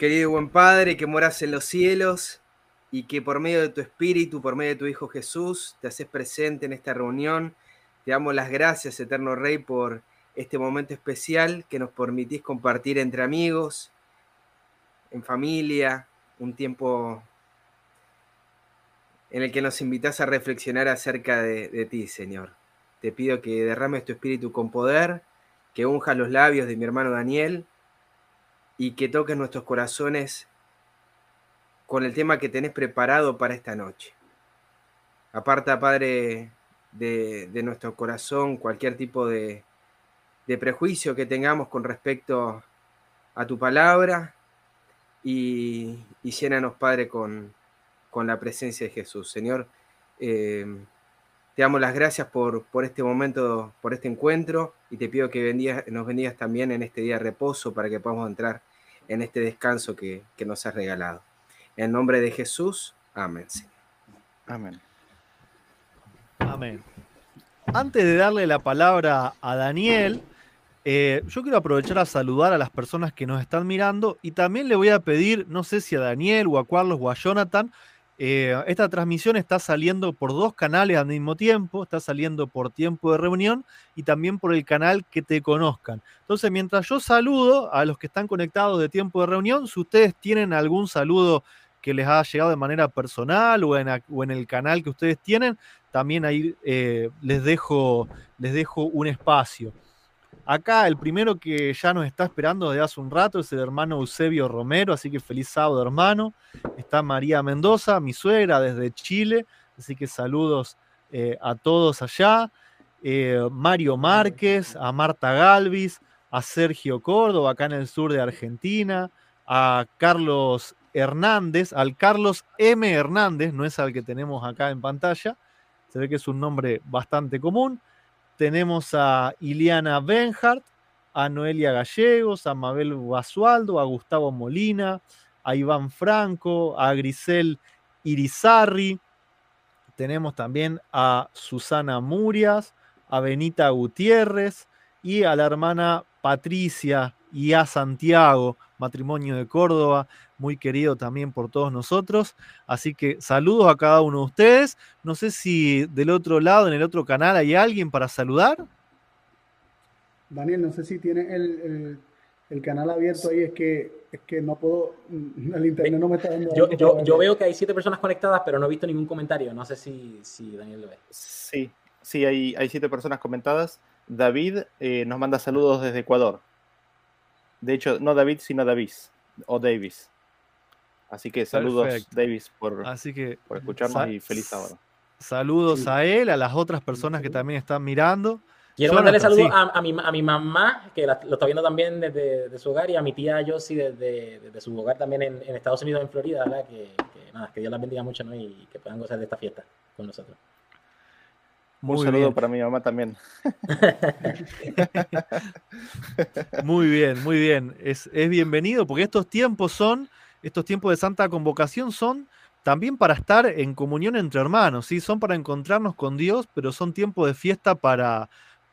Querido buen Padre, que moras en los cielos y que por medio de tu Espíritu, por medio de tu Hijo Jesús, te haces presente en esta reunión. Te damos las gracias, Eterno Rey, por este momento especial que nos permitís compartir entre amigos, en familia, un tiempo en el que nos invitas a reflexionar acerca de, de ti, Señor. Te pido que derrames tu espíritu con poder, que unjas los labios de mi hermano Daniel y que toques nuestros corazones con el tema que tenés preparado para esta noche. Aparta, Padre, de, nuestro corazón cualquier tipo de, prejuicio que tengamos con respecto a tu palabra y, y llénanos, Padre, con, la presencia de Jesús. Señor, eh, te damos las gracias por, por, este momento, por este encuentro y te pido que nos bendigas también en este día de reposo para que podamos entrar en este descanso que, nos has regalado. En nombre de Jesús, amén. Amén. Amén. Antes de darle la palabra a Daniel, eh, yo quiero aprovechar a saludar a las personas que nos están mirando y también le voy a pedir, no sé si a Daniel o a Carlos o a Jonathan, eh, esta transmisión está saliendo por dos canales al mismo tiempo, está saliendo por tiempo de reunión y también por el canal que te conozcan. Entonces, mientras yo saludo a los que están conectados de tiempo de reunión, si ustedes tienen algún saludo que les ha llegado de manera personal o en, el canal que ustedes tienen, también ahí eh, les, dejo, les dejo un espacio. Acá el primero que ya nos está esperando desde hace un rato es el hermano Eusebio Romero, así que feliz sábado hermano. Está María Mendoza, mi suegra desde Chile, así que saludos eh, a todos allá. Eh, Mario Márquez, a Marta Galvis, a Sergio Córdoba, acá en el sur de Argentina, a Carlos Hernández, al Carlos M. Hernández, no es al que tenemos acá en pantalla, se ve que es un nombre bastante común tenemos a Iliana Benhart, a Noelia Gallegos, a Mabel Basualdo, a Gustavo Molina, a Iván Franco, a Grisel Irizarri. Tenemos también a Susana Murias, a Benita Gutiérrez y a la hermana Patricia y a Santiago, matrimonio de Córdoba, muy querido también por todos nosotros. Así que saludos a cada uno de ustedes. No sé si del otro lado, en el otro canal, hay alguien para saludar. Daniel, no sé si tiene el, canal abierto ahí, es que, es que no puedo, el internet no me está dando. Yo, veo que hay siete personas conectadas, pero no he visto ningún comentario. No sé si, Daniel lo ve. Sí, sí, hay, hay siete personas comentadas. David eh, nos manda saludos desde Ecuador. De hecho, no David, sino Davis o Davis. Así que saludos, Davis, por, Así que, por escucharnos y feliz sábado. Saludos a él, a las otras personas que también están mirando. Quiero mandarle saludos a, mi, a, mi, mamá, que lo está viendo también desde su hogar, y a mi tía Josie desde, desde su hogar también en, Estados Unidos, en Florida, ¿verdad? Que, nada, que Dios las bendiga mucho ¿no? y que puedan gozar de esta fiesta con nosotros. Un saludo para mi mamá también. muy bien, muy bien. Es, es bienvenido porque estos tiempos son estos tiempos de santa convocación son también para estar en comunión entre hermanos, ¿sí? son para encontrarnos con Dios, pero son tiempos de fiesta para,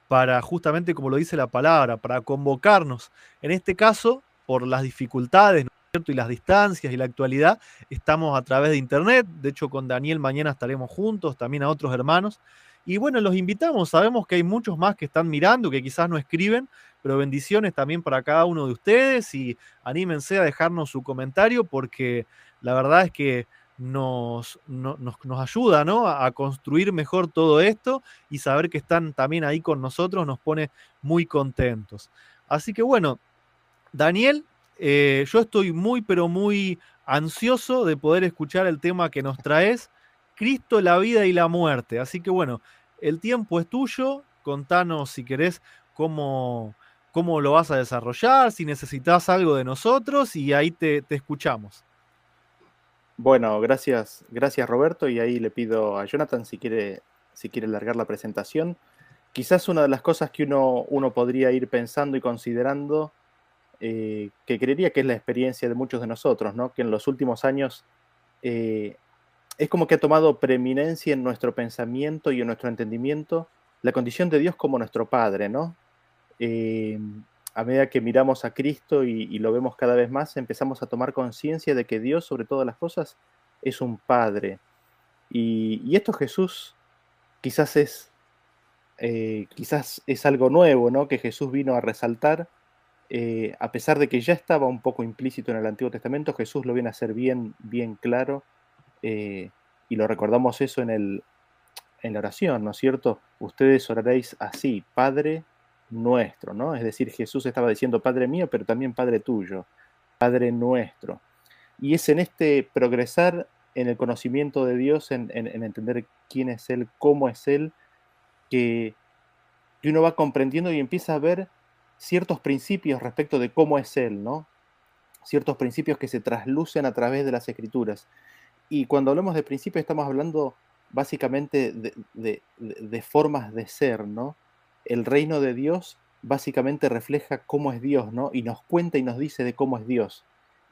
para justamente, como lo dice la palabra, para convocarnos. En este caso, por las dificultades y las distancias y la actualidad, estamos a través de internet. De hecho, con Daniel mañana estaremos juntos, también a otros hermanos. Y bueno, los invitamos, sabemos que hay muchos más que están mirando, que quizás no escriben, pero bendiciones también para cada uno de ustedes y anímense a dejarnos su comentario porque la verdad es que nos, nos, ayuda ¿no? a construir mejor todo esto y saber que están también ahí con nosotros nos pone muy contentos. Así que bueno, Daniel, eh, yo estoy muy pero muy ansioso de poder escuchar el tema que nos traes, Cristo, la vida y la muerte. Así que bueno, el tiempo es tuyo, contanos si querés cómo, cómo lo vas a desarrollar, si necesitas algo de nosotros y ahí te, escuchamos. Bueno, gracias, gracias Roberto y ahí le pido a Jonathan si quiere, si quiere largar la presentación. Quizás una de las cosas que uno, uno podría ir pensando y considerando, eh, que creería que es la experiencia de muchos de nosotros, ¿no? que en los últimos años eh, es como que ha tomado preeminencia en nuestro pensamiento y en nuestro entendimiento la condición de Dios como nuestro Padre, ¿no? Eh, a medida que miramos a Cristo y, lo vemos cada vez más, empezamos a tomar conciencia de que Dios, sobre todas las cosas, es un Padre. Y, esto Jesús quizás es, eh, quizás es algo nuevo, ¿no? Que Jesús vino a resaltar, eh, a pesar de que ya estaba un poco implícito en el Antiguo Testamento, Jesús lo viene a hacer bien, bien claro, eh, y lo recordamos eso en, el, en la oración, ¿no es cierto? Ustedes oraréis así, Padre nuestro, ¿no? Es decir, Jesús estaba diciendo Padre mío, pero también Padre tuyo, Padre nuestro. Y es en este progresar en el conocimiento de Dios, en, entender quién es Él, cómo es Él, que, uno va comprendiendo y empieza a ver ciertos principios respecto de cómo es Él, ¿no? Ciertos principios que se traslucen a través de las escrituras. Y cuando hablamos de principios estamos hablando básicamente de, formas de ser, ¿no? el reino de Dios básicamente refleja cómo es Dios, ¿no? Y nos cuenta y nos dice de cómo es Dios.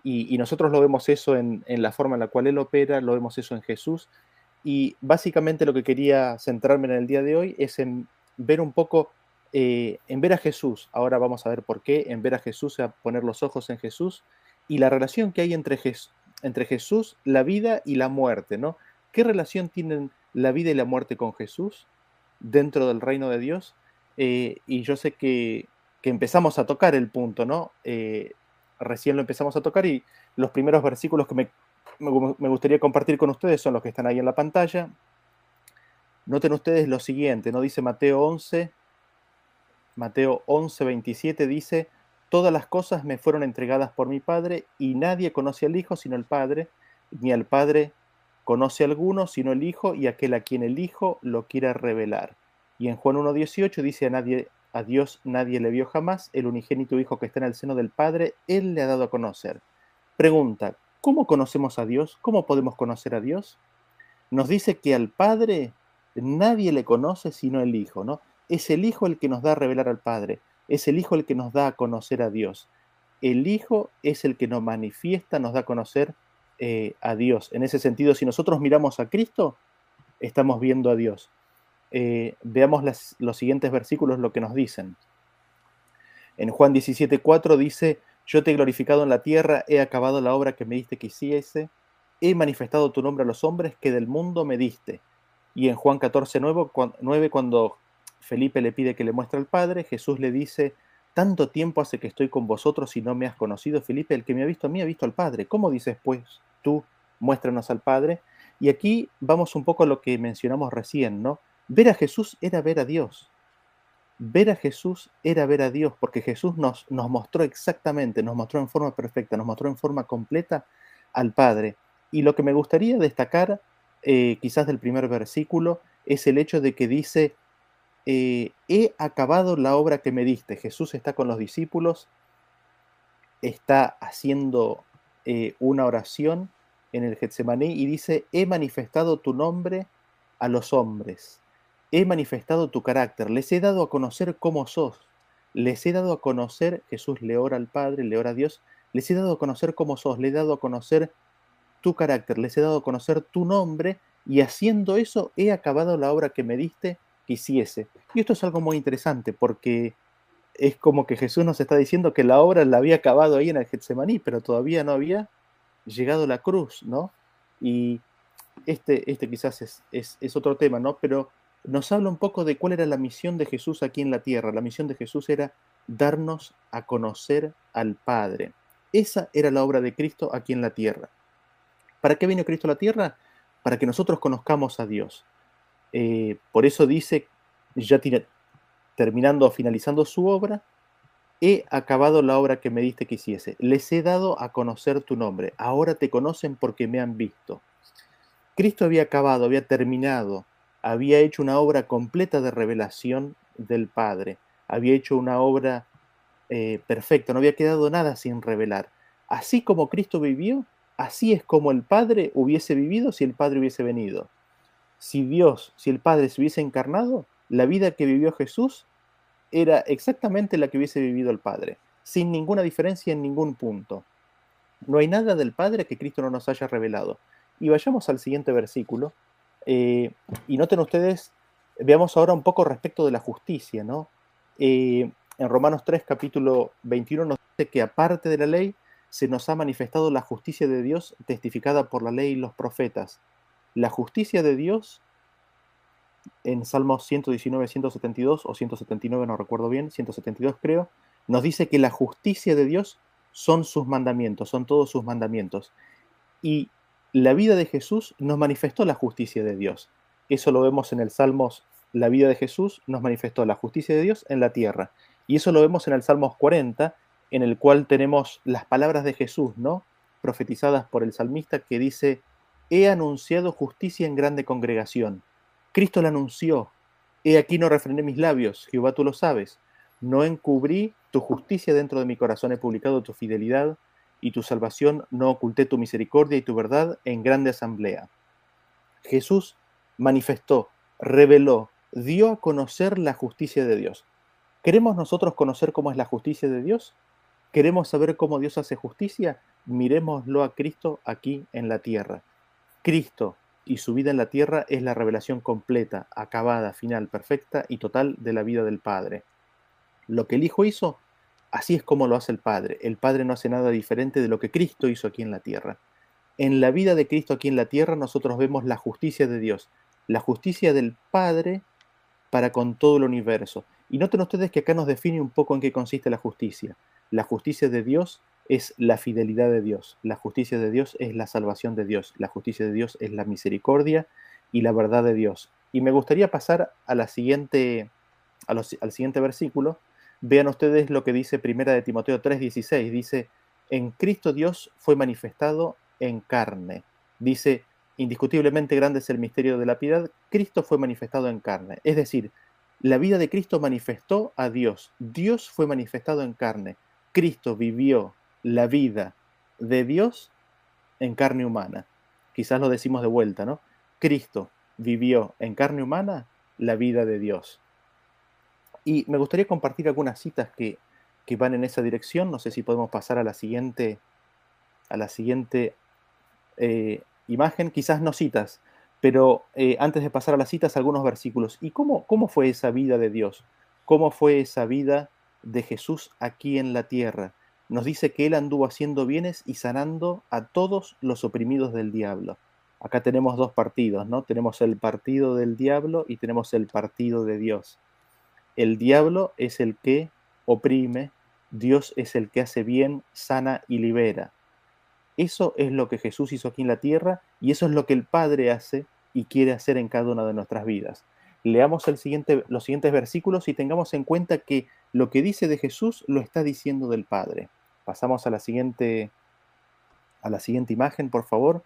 Y, nosotros lo vemos eso en, la forma en la cual Él opera, lo vemos eso en Jesús. Y básicamente lo que quería centrarme en el día de hoy es en ver un poco, eh, en ver a Jesús. Ahora vamos a ver por qué, en ver a Jesús, a poner los ojos en Jesús y la relación que hay entre, entre Jesús, la vida y la muerte, ¿no? ¿Qué relación tienen la vida y la muerte con Jesús dentro del reino de Dios? Eh, y yo sé que, empezamos a tocar el punto, ¿no? Eh, recién lo empezamos a tocar y los primeros versículos que me, gustaría compartir con ustedes son los que están ahí en la pantalla. Noten ustedes lo siguiente, ¿no? Dice Mateo 11, Mateo 11, 27 dice, todas las cosas me fueron entregadas por mi Padre y nadie conoce al Hijo sino el Padre, ni al Padre conoce a alguno sino el Hijo y aquel a quien el Hijo lo quiera revelar. Y en Juan 1.18 dice a nadie, a Dios nadie le vio jamás, el unigénito Hijo que está en el seno del Padre, Él le ha dado a conocer. Pregunta, ¿cómo conocemos a Dios? ¿Cómo podemos conocer a Dios? Nos dice que al Padre nadie le conoce sino el Hijo, ¿no? Es el Hijo el que nos da a revelar al Padre, es el Hijo el que nos da a conocer a Dios. El Hijo es el que nos manifiesta, nos da a conocer eh, a Dios. En ese sentido, si nosotros miramos a Cristo, estamos viendo a Dios. Eh, veamos los siguientes versículos, lo que nos dicen. En Juan 17:4 dice, yo te he glorificado en la tierra, he acabado la obra que me diste que hiciese, he manifestado tu nombre a los hombres que del mundo me diste. Y en Juan 14:9, cuando Felipe le pide que le muestre al Padre, Jesús le dice, tanto tiempo hace que estoy con vosotros y no me has conocido, Felipe, el que me ha visto a mí ha visto al Padre. ¿Cómo dices, pues, tú, muéstranos al Padre? Y aquí vamos un poco a lo que mencionamos recién, ¿no? Ver a Jesús era ver a Dios. Ver a Jesús era ver a Dios, porque Jesús nos, nos mostró exactamente, nos mostró en forma perfecta, nos mostró en forma completa al Padre. Y lo que me gustaría destacar, eh, quizás del primer versículo, es el hecho de que dice, eh, he acabado la obra que me diste. Jesús está con los discípulos, está haciendo eh, una oración en el Getsemaní y dice, he manifestado tu nombre a los hombres he manifestado tu carácter, les he dado a conocer cómo sos, les he dado a conocer, Jesús le ora al Padre, le ora a Dios, les he dado a conocer cómo sos, le he dado a conocer tu carácter, les he dado a conocer tu nombre, y haciendo eso he acabado la obra que me diste que hiciese. Y esto es algo muy interesante porque es como que Jesús nos está diciendo que la obra la había acabado ahí en el Getsemaní, pero todavía no había llegado la cruz, ¿no? Y este, este quizás es, es, es otro tema, ¿no? Pero nos habla un poco de cuál era la misión de Jesús aquí en la tierra. La misión de Jesús era darnos a conocer al Padre. Esa era la obra de Cristo aquí en la tierra. ¿Para qué vino Cristo a la tierra? Para que nosotros conozcamos a Dios. Eh, por eso dice, ya terminando o finalizando su obra, he acabado la obra que me diste que hiciese. Les he dado a conocer tu nombre. Ahora te conocen porque me han visto. Cristo había acabado, había terminado había hecho una obra completa de revelación del Padre, había hecho una obra eh, perfecta, no había quedado nada sin revelar. Así como Cristo vivió, así es como el Padre hubiese vivido si el Padre hubiese venido. Si Dios, si el Padre se hubiese encarnado, la vida que vivió Jesús era exactamente la que hubiese vivido el Padre, sin ninguna diferencia en ningún punto. No hay nada del Padre que Cristo no nos haya revelado. Y vayamos al siguiente versículo, eh, y noten ustedes, veamos ahora un poco respecto de la justicia, ¿no? Eh, en Romanos 3, capítulo 21, nos dice que aparte de la ley, se nos ha manifestado la justicia de Dios testificada por la ley y los profetas. La justicia de Dios, en Salmos 119, 172 o 179, no recuerdo bien, 172 creo, nos dice que la justicia de Dios son sus mandamientos, son todos sus mandamientos. Y la vida de Jesús nos manifestó la justicia de Dios. Eso lo vemos en el Salmos, la vida de Jesús nos manifestó la justicia de Dios en la tierra. Y eso lo vemos en el Salmos 40, en el cual tenemos las palabras de Jesús, ¿no? Profetizadas por el salmista que dice, he anunciado justicia en grande congregación. Cristo la anunció. He aquí no refrené mis labios, Jehová tú lo sabes. No encubrí tu justicia dentro de mi corazón, he publicado tu fidelidad y tu salvación, no oculté tu misericordia y tu verdad en grande asamblea. Jesús manifestó, reveló, dio a conocer la justicia de Dios. ¿Queremos nosotros conocer cómo es la justicia de Dios? ¿Queremos saber cómo Dios hace justicia? Miremoslo a Cristo aquí en la tierra. Cristo y su vida en la tierra es la revelación completa, acabada, final, perfecta y total de la vida del Padre. Lo que el Hijo hizo, así es como lo hace el Padre. El Padre no hace nada diferente de lo que Cristo hizo aquí en la tierra. En la vida de Cristo aquí en la tierra nosotros vemos la justicia de Dios, la justicia del Padre para con todo el universo. Y noten ustedes que acá nos define un poco en qué consiste la justicia. La justicia de Dios es la fidelidad de Dios. La justicia de Dios es la salvación de Dios. La justicia de Dios es la misericordia y la verdad de Dios. Y me gustaría pasar a la siguiente, al siguiente versículo. Vean ustedes lo que dice Primera de Timoteo 3:16. Dice, en Cristo Dios fue manifestado en carne. Dice, indiscutiblemente grande es el misterio de la piedad. Cristo fue manifestado en carne. Es decir, la vida de Cristo manifestó a Dios. Dios fue manifestado en carne. Cristo vivió la vida de Dios en carne humana. Quizás lo decimos de vuelta, ¿no? Cristo vivió en carne humana la vida de Dios. Y me gustaría compartir algunas citas que, van en esa dirección. No sé si podemos pasar a la siguiente, a la siguiente eh, imagen. Quizás no citas, pero eh, antes de pasar a las citas, algunos versículos. ¿Y cómo, cómo fue esa vida de Dios? ¿Cómo fue esa vida de Jesús aquí en la tierra. Nos dice que Él anduvo haciendo bienes y sanando a todos los oprimidos del diablo. Acá tenemos dos partidos, ¿no? Tenemos el partido del diablo y tenemos el partido de Dios. El diablo es el que oprime, Dios es el que hace bien, sana y libera. Eso es lo que Jesús hizo aquí en la tierra y eso es lo que el Padre hace y quiere hacer en cada una de nuestras vidas leamos el siguiente, los siguientes versículos y tengamos en cuenta que lo que dice de Jesús lo está diciendo del Padre. Pasamos a la siguiente, a la siguiente imagen, por favor.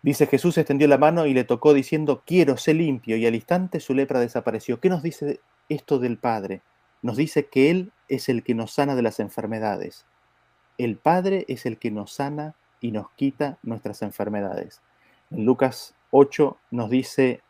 Dice Jesús extendió la mano y le tocó diciendo, quiero, ser limpio, y al instante su lepra desapareció. ¿Qué nos dice esto del Padre? Nos dice que Él es el que nos sana de las enfermedades. El Padre es el que nos sana y nos quita nuestras enfermedades. En Lucas 8 nos dice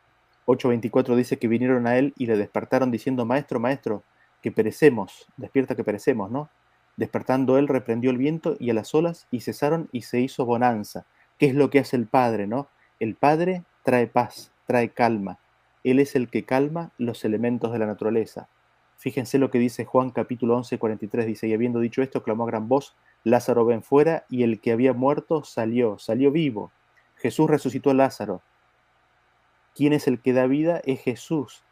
8.24 dice que vinieron a él y le despertaron diciendo, Maestro, Maestro, que perecemos, despierta que perecemos, ¿no? Despertando él, reprendió el viento y a las olas y cesaron y se hizo bonanza. ¿Qué es lo que hace el Padre, no? El Padre trae paz, trae calma. Él es el que calma los elementos de la naturaleza. Fíjense lo que dice Juan capítulo 11, 43. Dice, y habiendo dicho esto, clamó a gran voz, Lázaro ven fuera, y el que había muerto salió, salió vivo. Jesús resucitó a Lázaro, ¿Quién es el que da vida? Es Jesús.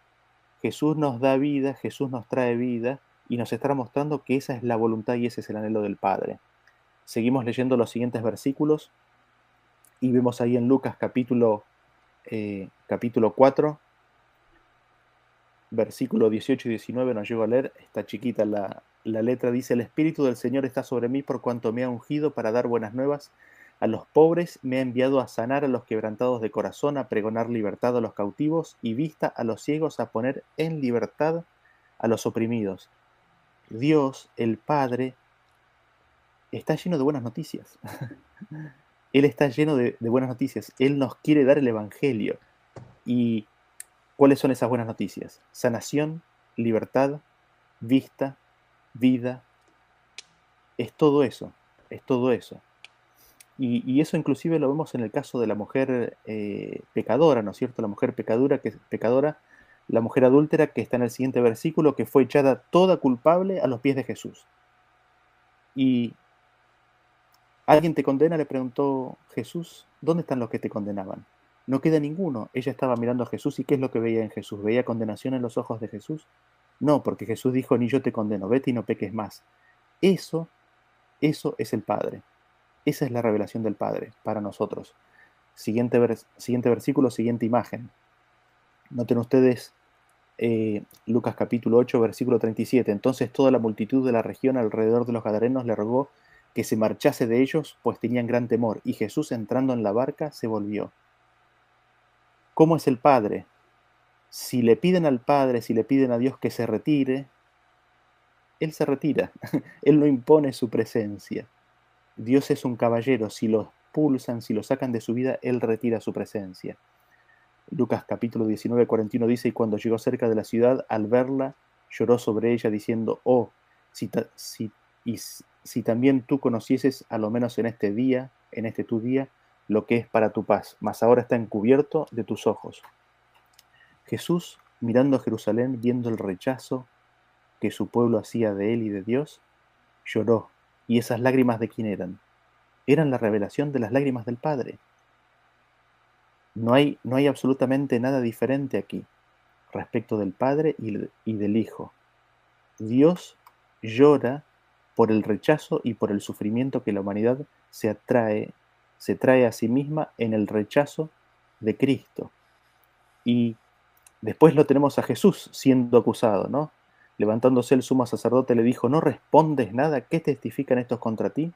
Jesús nos da vida, Jesús nos trae vida y nos está mostrando que esa es la voluntad y ese es el anhelo del Padre. Seguimos leyendo los siguientes versículos y vemos ahí en Lucas capítulo, eh, capítulo 4, versículo 18 y 19, nos llego a leer, está chiquita la, la letra, dice, el Espíritu del Señor está sobre mí por cuanto me ha ungido para dar buenas nuevas a los pobres me ha enviado a sanar a los quebrantados de corazón, a pregonar libertad a los cautivos y vista a los ciegos, a poner en libertad a los oprimidos. Dios, el Padre, está lleno de buenas noticias. Él está lleno de, buenas noticias. Él nos quiere dar el Evangelio. ¿Y cuáles son esas buenas noticias? Sanación, libertad, vista, vida. Es todo eso. Es todo eso. Y, eso inclusive lo vemos en el caso de la mujer eh, pecadora, ¿no es cierto? La mujer pecadora que, pecadora, la mujer adúltera que está en el siguiente versículo, que fue echada toda culpable a los pies de Jesús. Y ¿Alguien te condena? Le preguntó Jesús. ¿Dónde están los que te condenaban? No queda ninguno. Ella estaba mirando a Jesús y ¿qué es lo que veía en Jesús? ¿Veía condenación en los ojos de Jesús? No, porque Jesús dijo, ni yo te condeno, vete y no peques más. Eso, eso es el Padre. Esa es la revelación del Padre para nosotros. Siguiente, siguiente versículo, siguiente imagen. Noten ustedes eh, Lucas capítulo 8, versículo 37. Entonces toda la multitud de la región alrededor de los Gadarenos le rogó que se marchase de ellos, pues tenían gran temor, y Jesús entrando en la barca se volvió. ¿Cómo es el Padre? Si le piden al Padre, si le piden a Dios que se retire, Él se retira, Él no impone su presencia. Dios es un caballero, si lo expulsan, si lo sacan de su vida, Él retira su presencia. Lucas capítulo 19, 41 dice, y cuando llegó cerca de la ciudad, al verla, lloró sobre ella, diciendo, oh, si, si, también tú conocieses, a lo menos en este día, en este tu día, lo que es para tu paz, mas ahora está encubierto de tus ojos. Jesús, mirando a Jerusalén, viendo el rechazo que su pueblo hacía de él y de Dios, lloró. ¿Y esas lágrimas de quién eran? Eran la revelación de las lágrimas del Padre. No hay, no hay absolutamente nada diferente aquí respecto del Padre y, y del Hijo. Dios llora por el rechazo y por el sufrimiento que la humanidad se atrae, se trae a sí misma en el rechazo de Cristo. Y después lo tenemos a Jesús siendo acusado, ¿no? Levantándose el sumo sacerdote le dijo, ¿no respondes nada? ¿Qué testifican estos contra ti?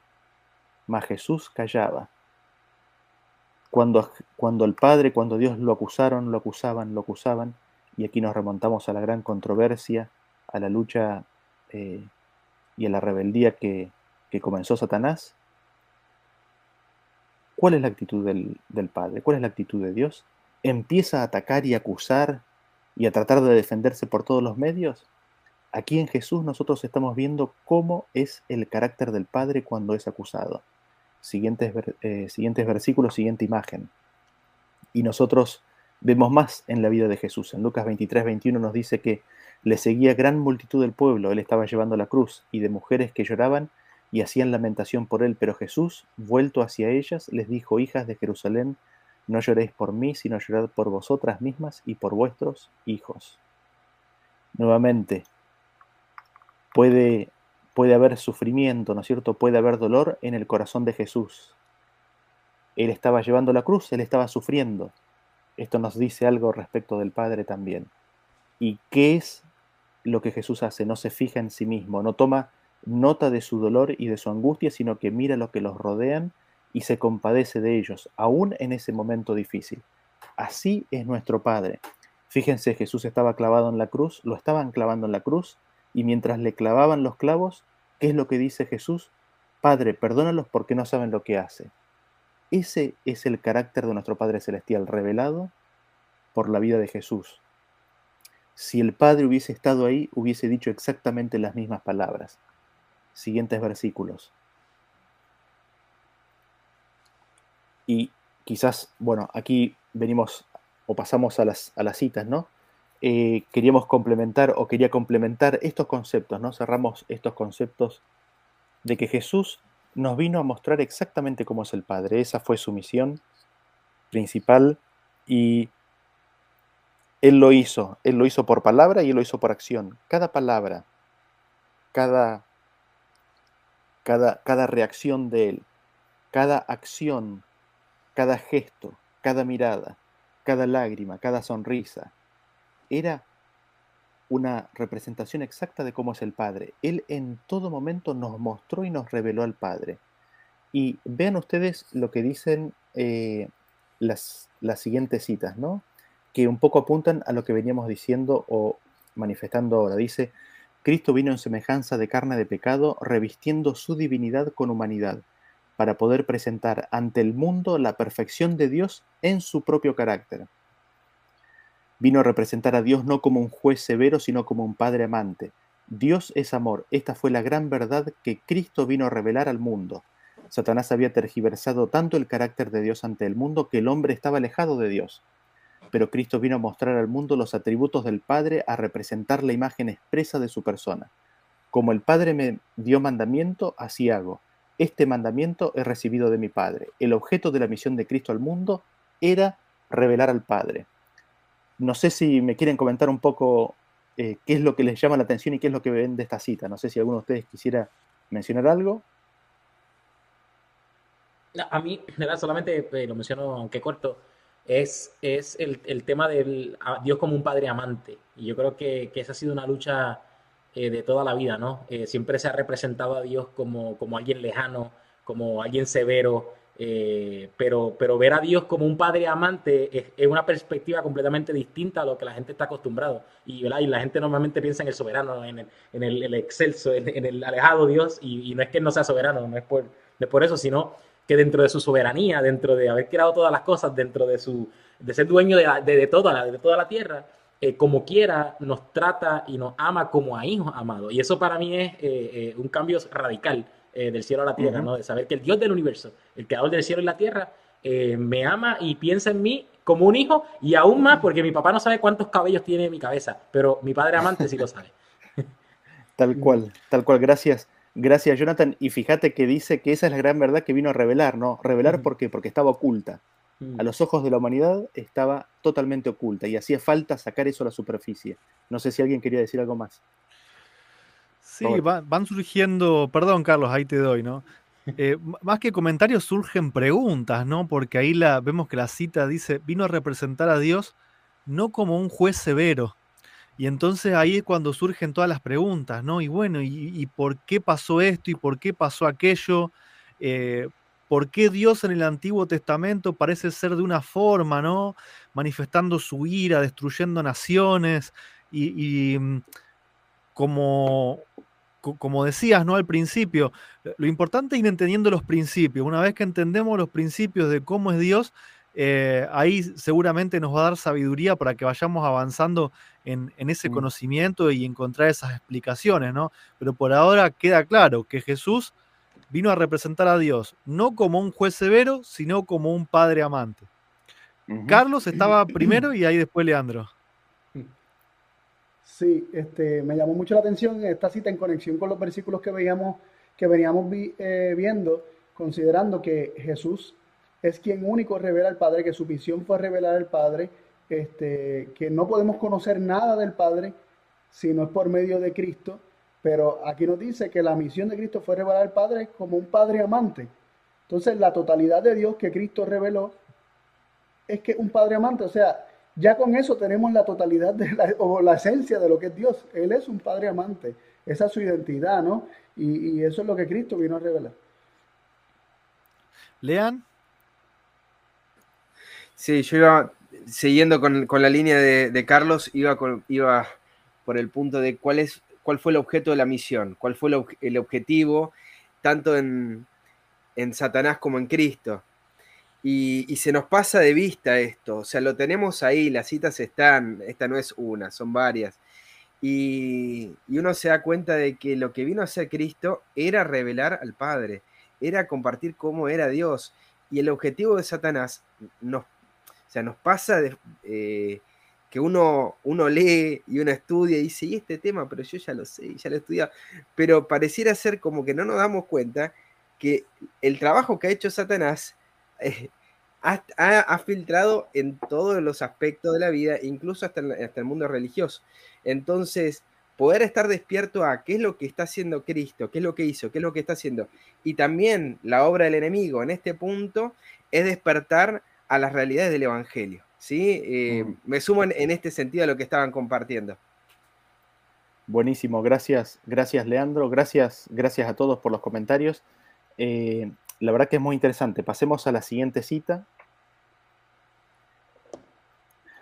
Mas Jesús callaba. Cuando, cuando el Padre, cuando Dios lo acusaron, lo acusaban, lo acusaban, y aquí nos remontamos a la gran controversia, a la lucha eh, y a la rebeldía que, comenzó Satanás, ¿cuál es la actitud del, del, Padre? ¿Cuál es la actitud de Dios? ¿Empieza a atacar y acusar y a tratar de defenderse por todos los medios? Aquí en Jesús nosotros estamos viendo cómo es el carácter del Padre cuando es acusado. Siguientes, eh, siguientes versículos, siguiente imagen. Y nosotros vemos más en la vida de Jesús. En Lucas 23, 21 nos dice que le seguía gran multitud del pueblo, él estaba llevando la cruz, y de mujeres que lloraban y hacían lamentación por él. Pero Jesús, vuelto hacia ellas, les dijo, hijas de Jerusalén, no lloréis por mí, sino llorad por vosotras mismas y por vuestros hijos. Nuevamente, puede, puede haber sufrimiento, ¿no es cierto? Puede haber dolor en el corazón de Jesús. Él estaba llevando la cruz, él estaba sufriendo. Esto nos dice algo respecto del Padre también. ¿Y qué es lo que Jesús hace, no se fija en sí mismo, no toma nota de su dolor y de su angustia, sino que mira lo que los rodean y se compadece de ellos, aún en ese momento difícil. Así es nuestro Padre. Fíjense, Jesús estaba clavado en la cruz, lo estaban clavando en la cruz, y mientras le clavaban los clavos, ¿qué es lo que dice Jesús? Padre, perdónalos porque no saben lo que hace. Ese es el carácter de nuestro Padre Celestial revelado por la vida de Jesús si el Padre hubiese estado ahí, hubiese dicho exactamente las mismas palabras. Siguientes versículos. Y quizás, bueno, aquí venimos o pasamos a las, a las citas, ¿no? Eh, queríamos complementar o quería complementar estos conceptos, ¿no? Cerramos estos conceptos de que Jesús nos vino a mostrar exactamente cómo es el Padre. Esa fue su misión principal y él lo hizo, Él lo hizo por palabra y Él lo hizo por acción. Cada palabra, cada, cada, cada reacción de Él, cada acción, cada gesto, cada mirada, cada lágrima, cada sonrisa, era una representación exacta de cómo es el Padre. Él en todo momento nos mostró y nos reveló al Padre. Y vean ustedes lo que dicen eh, las, las siguientes citas, ¿no? que un poco apuntan a lo que veníamos diciendo o manifestando ahora. Dice, Cristo vino en semejanza de carne de pecado, revistiendo su divinidad con humanidad, para poder presentar ante el mundo la perfección de Dios en su propio carácter. Vino a representar a Dios no como un juez severo, sino como un padre amante. Dios es amor. Esta fue la gran verdad que Cristo vino a revelar al mundo. Satanás había tergiversado tanto el carácter de Dios ante el mundo que el hombre estaba alejado de Dios pero Cristo vino a mostrar al mundo los atributos del Padre, a representar la imagen expresa de su persona. Como el Padre me dio mandamiento, así hago. Este mandamiento he recibido de mi Padre. El objeto de la misión de Cristo al mundo era revelar al Padre. No sé si me quieren comentar un poco eh, qué es lo que les llama la atención y qué es lo que ven de esta cita. No sé si alguno de ustedes quisiera mencionar algo. A mí, solamente eh, lo menciono, aunque corto, es, es el, el tema del Dios como un padre amante. Y yo creo que, que esa ha sido una lucha eh, de toda la vida, ¿no? Eh, siempre se ha representado a Dios como, como alguien lejano, como alguien severo, eh, pero, pero ver a Dios como un padre amante es, una perspectiva completamente distinta a lo que la gente está acostumbrado. Y, y la gente normalmente piensa en el soberano, en el, en el, excelso, en, el alejado Dios, y, no es que él no sea soberano, no es por, por eso, sino que dentro de su soberanía, dentro de haber creado todas las cosas, dentro de, su, de ser dueño de, de, toda, de toda la tierra, eh, como quiera, nos trata y nos ama como a hijos amados. Y eso para mí es eh, eh, un cambio radical del cielo a la tierra, ¿no? De saber que el Dios del universo, el creador del cielo y la tierra, me ama y piensa en mí como un hijo y aún más porque mi papá no sabe cuántos cabellos tiene en mi cabeza, pero mi padre amante sí lo sabe. Tal cual, tal cual. Gracias. Gracias, Jonathan. Y fíjate que dice que esa es la gran verdad que vino a revelar, ¿no? Revelar por qué? Porque estaba oculta a mm. los ojos de la humanidad estaba totalmente oculta y hacía falta sacar eso a la superficie. No sé si alguien quería decir algo más. Sí, van surgiendo, perdón Carlos, ahí te doy, ¿no? Eh, más que comentarios surgen preguntas, ¿no? Porque ahí la, vemos que la cita dice, vino a representar a Dios no como un juez severo. Y entonces ahí es cuando surgen todas las preguntas, ¿no? Y bueno, ¿y, por qué pasó esto? ¿Y por qué pasó aquello? Eh, ¿Por qué Dios en el Antiguo Testamento parece ser de una forma, ¿no? Manifestando su ira, destruyendo naciones y, mm, como, como decías, ¿no? Al principio, lo importante es ir entendiendo los principios. Una vez que entendemos los principios de cómo es Dios, eh, ahí seguramente nos va a dar sabiduría para que vayamos avanzando en, en ese conocimiento y encontrar esas explicaciones, ¿no? Pero por ahora queda claro que Jesús vino a representar a Dios, no como un juez severo, sino como un padre amante. Carlos estaba primero y ahí después Leandro. Sí, este, me llamó mucho la atención esta cita en conexión con los versículos que veíamos, que veníamos eh, viendo, considerando que Jesús es quien único revela al Padre, que su visión fue revelar al Padre, este, que no podemos conocer nada del Padre si no es por medio de Cristo, pero aquí nos dice que la misión de Cristo fue revelar al Padre como un Padre amante. Entonces, la totalidad de Dios que Cristo reveló es que un Padre amante, o sea, ya con eso tenemos la totalidad de la, o la esencia de lo que es Dios. Él es un Padre amante. Esa es su identidad, ¿no? Y, eso es lo que Cristo vino a revelar. Lean. Sí, yo iba siguiendo con, la línea de, Carlos, iba, iba por el punto de cuál es cuál fue el objeto de la misión, cuál fue el, objetivo, tanto en, Satanás como en Cristo. Y, se nos pasa de vista esto, o sea, lo tenemos ahí, las citas están, esta no es una, son varias. Y, y, uno se da cuenta de que lo que vino a hacer Cristo era revelar al Padre, era compartir cómo era Dios. Y el objetivo de Satanás nos, o sea, nos pasa de, eh, que uno, uno lee y uno estudia y dice, y este tema, pero yo ya lo sé, ya lo he estudiado, pero pareciera ser como que no nos damos cuenta que el trabajo que ha hecho Satanás eh, ha, filtrado en todos los aspectos de la vida, incluso hasta, hasta el mundo religioso. Entonces, poder estar despierto a qué es lo que está haciendo Cristo, qué es lo que hizo, qué es lo que está haciendo, y también la obra del enemigo en este punto es despertar a las realidades del Evangelio. ¿sí? Eh, mm. Me sumo en, este sentido a lo que estaban compartiendo. Buenísimo, gracias, gracias Leandro, gracias, gracias a todos por los comentarios. Eh, la verdad que es muy interesante. Pasemos a la siguiente cita.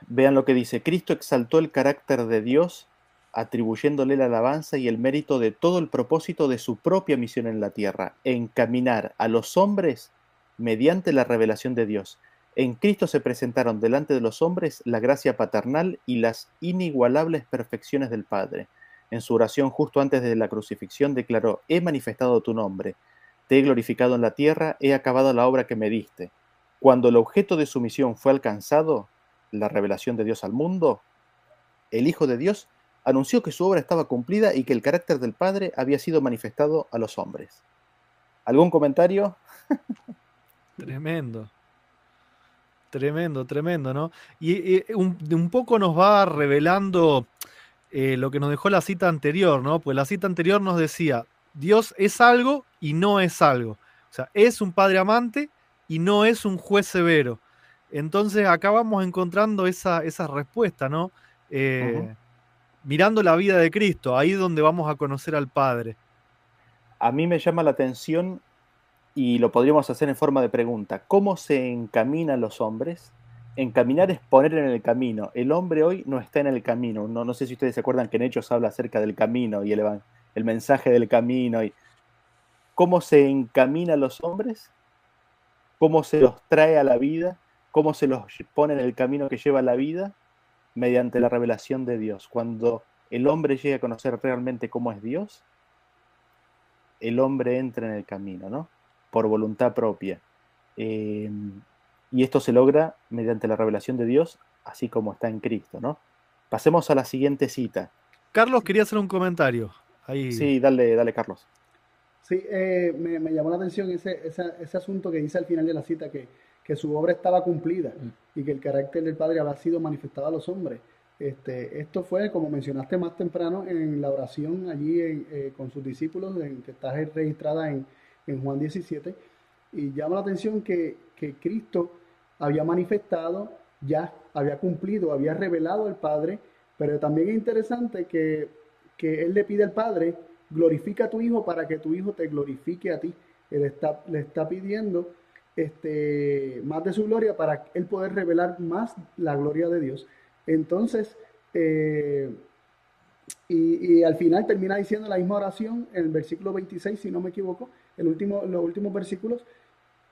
Vean lo que dice. Cristo exaltó el carácter de Dios, atribuyéndole la alabanza y el mérito de todo el propósito de su propia misión en la tierra, encaminar a los hombres mediante la revelación de Dios en Cristo se presentaron delante de los hombres la gracia paternal y las inigualables perfecciones del Padre. En su oración justo antes de la crucifixión declaró, He manifestado tu nombre, te he glorificado en la tierra, he acabado la obra que me diste. Cuando el objeto de su misión fue alcanzado, la revelación de Dios al mundo, el Hijo de Dios anunció que su obra estaba cumplida y que el carácter del Padre había sido manifestado a los hombres. ¿Algún comentario? Tremendo. Tremendo, tremendo, ¿no? Y, un, poco nos va revelando eh, lo que nos dejó la cita anterior, ¿no? Pues la cita anterior nos decía, Dios es algo y no es algo. O sea, es un padre amante y no es un juez severo. Entonces acá vamos encontrando esa, esa respuesta, ¿no? Eh, mirando la vida de Cristo, ahí es donde vamos a conocer al Padre. A mí me llama la atención y lo podríamos hacer en forma de pregunta. ¿Cómo se encaminan los hombres? Encaminar es poner en el camino. El hombre hoy no está en el camino. No, no sé si ustedes se acuerdan que en Hechos habla acerca del camino y el, el mensaje del camino. Y, ¿Cómo se encamina los hombres? ¿Cómo se los trae a la vida? ¿Cómo se los pone en el camino que lleva a la vida? Mediante la revelación de Dios. Cuando el hombre llega a conocer realmente cómo es Dios, el hombre entra en el camino, ¿no? por voluntad propia. Em, y esto se logra mediante la revelación de Dios, así como está en Cristo, ¿no? Pasemos a la siguiente cita. Carlos quería hacer un comentario. Ahí. Sí, dale, dale, Carlos. Sí, eh, me, llamó la atención ese, ese, asunto que dice al final de la cita, que, que, su obra estaba cumplida y que el carácter del Padre había sido manifestado a los hombres. Este, esto fue, como mencionaste más temprano, en la oración allí eh, con sus discípulos, en, que está registrada en, en Juan 17, y llama la atención que, Cristo había manifestado, ya había cumplido, había revelado al Padre, pero también es interesante que, Él le pide al Padre, glorifica a tu Hijo para que tu Hijo te glorifique a ti. Él está, le está pidiendo este, más de su gloria para Él poder revelar más la gloria de Dios. Entonces, eh, y, al final termina diciendo la misma oración en el versículo 26, si no me equivoco, el último, los últimos versículos,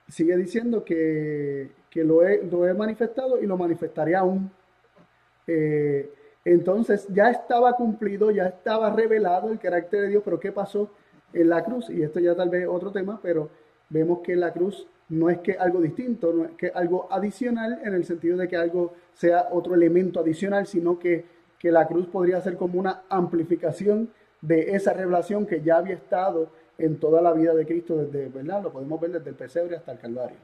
sigue diciendo que, lo, he, lo, he, manifestado y lo manifestaré aún. Eh, entonces ya estaba cumplido, ya estaba revelado el carácter de Dios, pero ¿qué pasó en la cruz? Y esto ya tal vez otro tema, pero vemos que la cruz no es que algo distinto, no es que algo adicional en el sentido de que algo sea otro elemento adicional, sino que, que la cruz podría ser como una amplificación de esa revelación que ya había estado en toda la vida de Cristo, desde, ¿verdad? Lo podemos ver desde el pesebre hasta el Calvario.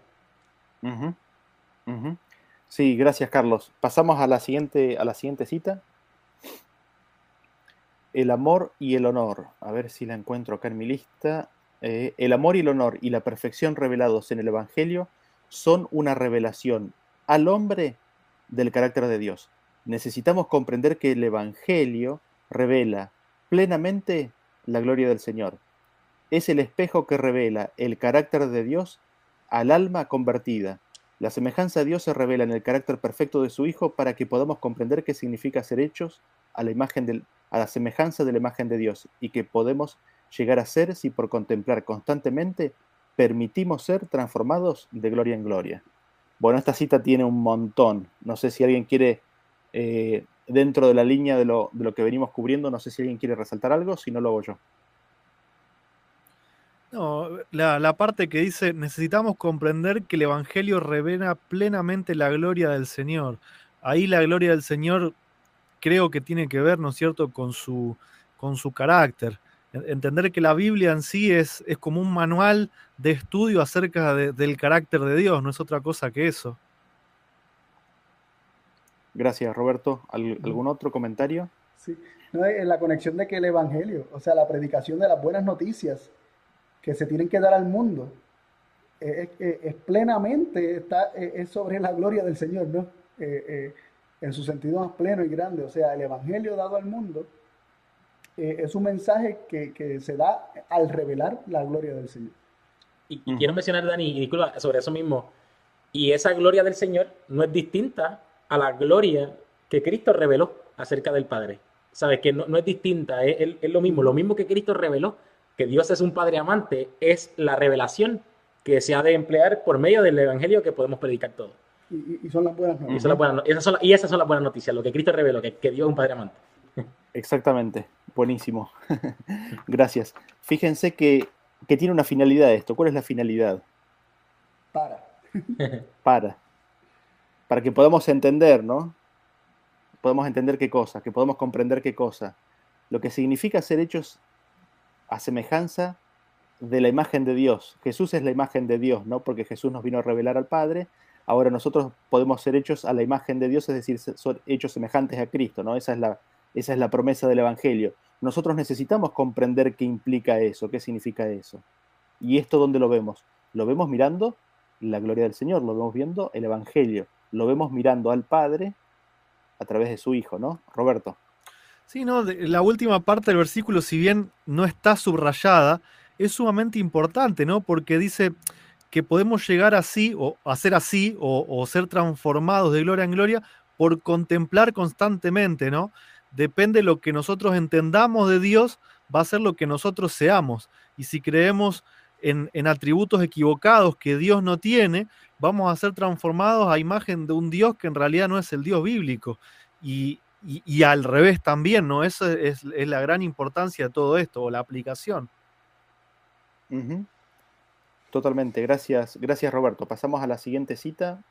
Sí, gracias Carlos. Pasamos a la siguiente, a la siguiente cita. El amor y el honor. A ver si la encuentro acá en mi lista. Eh, el amor y el honor y la perfección revelados en el Evangelio son una revelación al hombre del carácter de Dios. Necesitamos comprender que el Evangelio revela plenamente la gloria del Señor es el espejo que revela el carácter de Dios al alma convertida. La semejanza de Dios se revela en el carácter perfecto de su Hijo para que podamos comprender qué significa ser hechos a la, imagen a la semejanza de la imagen de Dios y que podemos llegar a ser si por contemplar constantemente permitimos ser transformados de gloria en gloria. Bueno, esta cita tiene un montón. No sé si alguien quiere, eh, dentro de la línea de lo que venimos cubriendo, no sé si alguien quiere resaltar algo, si no lo hago yo. No, la, parte que dice, necesitamos comprender que el Evangelio revela plenamente la gloria del Señor. Ahí la gloria del Señor creo que tiene que ver, ¿no es cierto?, con su, con su carácter. Entender que la Biblia en sí es, es como un manual de estudio acerca del carácter de Dios, no es otra cosa que eso. Gracias, Roberto. ¿Algún otro comentario? Sí, en la conexión de que el Evangelio, o sea, la predicación de las buenas noticias, que se tienen que dar al mundo, es, plenamente, está, es sobre la gloria del Señor, ¿no? Eh, eh, en su sentido más pleno y grande. O sea, el Evangelio dado al mundo eh, es un mensaje que, se da al revelar la gloria del Señor. Y, quiero mencionar, Dani, sobre eso mismo. Y esa gloria del Señor no es distinta a la gloria que Cristo reveló acerca del Padre. ¿Sabes? Que no, es distinta, es, lo mismo, lo mismo que Cristo reveló que Dios es un Padre amante es la revelación que se ha de emplear por medio del Evangelio que podemos predicar todos. Y, son las buenas noticias. Y, esas son las buenas noticias, lo que Cristo reveló, que, que Dios es un Padre amante. Exactamente, buenísimo. Gracias. Fíjense que, que tiene una finalidad esto. ¿Cuál es la finalidad? Para. Para. para que podamos entender, ¿no? Podemos entender qué cosa, que podemos comprender qué cosa. Lo que significa ser hechos a semejanza de la imagen de Dios. Jesús es la imagen de Dios, ¿no? Porque Jesús nos vino a revelar al Padre. Ahora nosotros podemos ser hechos a la imagen de Dios, es decir, ser hechos semejantes a Cristo, ¿no? Esa es la, esa es la promesa del Evangelio. Nosotros necesitamos comprender qué implica eso, qué significa eso. ¿Y esto dónde lo vemos? Lo vemos mirando la gloria del Señor, lo vemos viendo el Evangelio, lo vemos mirando al Padre a través de su Hijo, ¿no? Roberto. Sí, no, la última parte del versículo, si bien no está subrayada, es sumamente importante, ¿no? Porque dice que podemos llegar así, o hacer así, o, ser transformados de gloria en gloria por contemplar constantemente, ¿no? Depende de lo que nosotros entendamos de Dios, va a ser lo que nosotros seamos. Y si creemos en, atributos equivocados que Dios no tiene, vamos a ser transformados a imagen de un Dios que en realidad no es el Dios bíblico. Y, al revés también, ¿no? Esa es, la gran importancia de todo esto, o la aplicación. Totalmente, gracias, gracias Roberto. Pasamos a la siguiente cita.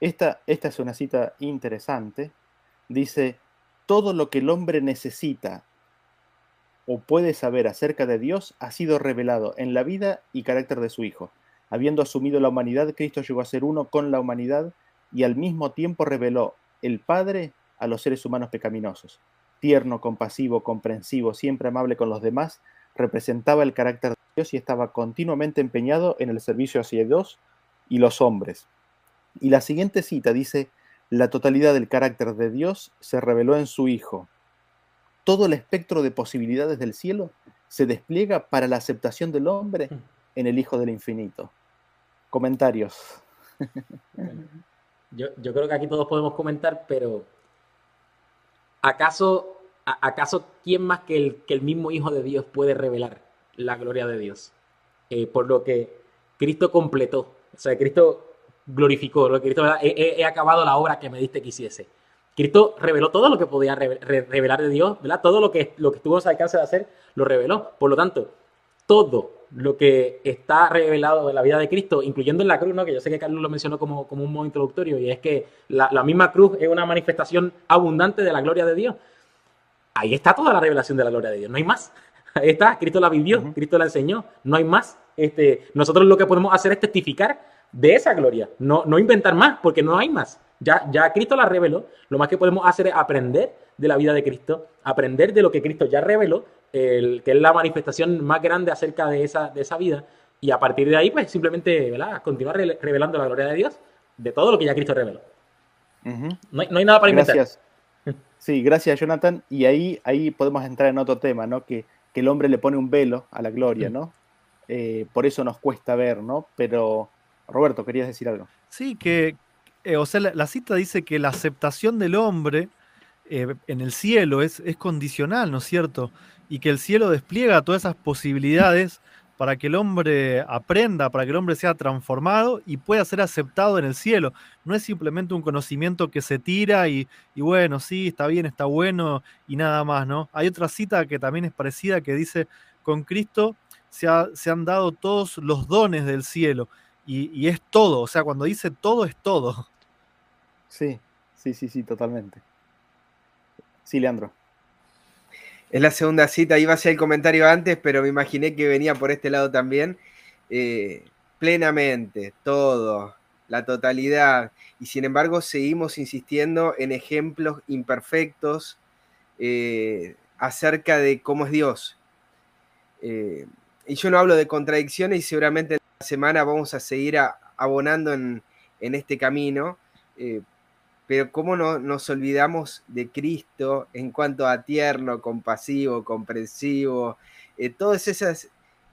Esta, esta es una cita interesante. Dice, todo lo que el hombre necesita o puede saber acerca de Dios ha sido revelado en la vida y carácter de su Hijo. Habiendo asumido la humanidad, Cristo llegó a ser uno con la humanidad y al mismo tiempo reveló el Padre a los seres humanos pecaminosos. Tierno, compasivo, comprensivo, siempre amable con los demás, representaba el carácter de Dios y estaba continuamente empeñado en el servicio hacia Dios y los hombres. Y la siguiente cita dice, la totalidad del carácter de Dios se reveló en su Hijo, todo el espectro de posibilidades del cielo se despliega para la aceptación del hombre mm. en el Hijo del Infinito. Comentarios. Yo, creo que aquí todos podemos comentar, pero ¿acaso, acaso quién más que el, que el mismo Hijo de Dios puede revelar la gloria de Dios? Eh, por lo que Cristo completó, o sea, Cristo glorificó, lo que Cristo, he acabado la obra que me diste que hiciese. Cristo reveló todo lo que podía revelar de Dios, ¿verdad? Todo lo que, lo que estuvo a su alcance de hacer, lo reveló. Por lo tanto, todo lo que está revelado en la vida de Cristo, incluyendo en la cruz, ¿no? que yo sé que Carlos lo mencionó como, como un modo introductorio, y es que la, misma cruz es una manifestación abundante de la gloria de Dios. Ahí está toda la revelación de la gloria de Dios, no hay más. Ahí está, Cristo la vivió, Cristo la enseñó, no hay más. Este, nosotros lo que podemos hacer es testificar de esa gloria, no, no inventar más, porque no hay más. Ya, ya Cristo la reveló. Lo más que podemos hacer es aprender de la vida de Cristo, aprender de lo que Cristo ya reveló, el, que es la manifestación más grande acerca de esa, de esa vida. Y a partir de ahí, pues simplemente continuar revelando la gloria de Dios de todo lo que ya Cristo reveló. no, hay, nada para inventar. Gracias. Sí, gracias, Jonathan. Y ahí, ahí podemos entrar en otro tema, ¿no? Que, el hombre le pone un velo a la gloria. ¿no? Eh, por eso nos cuesta ver, ¿no? Pero, Roberto, querías decir algo. Sí, que, eh, o sea, la, cita dice que la aceptación del hombre eh, en el cielo es, es, condicional, ¿no es cierto? Y que el cielo despliega todas esas posibilidades para que el hombre aprenda, para que el hombre sea transformado y pueda ser aceptado en el cielo. No es simplemente un conocimiento que se tira y, bueno, sí, está bien, está bueno y nada más, ¿no? Hay otra cita que también es parecida que dice, con Cristo se, se han dado todos los dones del cielo y, es todo, o sea, cuando dice todo es todo. Sí, sí, sí, sí, totalmente. Sí, Leandro. Es la segunda cita, iba a ser el comentario antes, pero me imaginé que venía por este lado también. Eh, plenamente, todo, la totalidad. Y sin embargo, seguimos insistiendo en ejemplos imperfectos eh, acerca de cómo es Dios. Eh, y yo no hablo de contradicciones y seguramente semana vamos a seguir abonando en, este camino, pero cómo no, nos olvidamos de Cristo en cuanto a tierno, compasivo, comprensivo, eh, todas esas,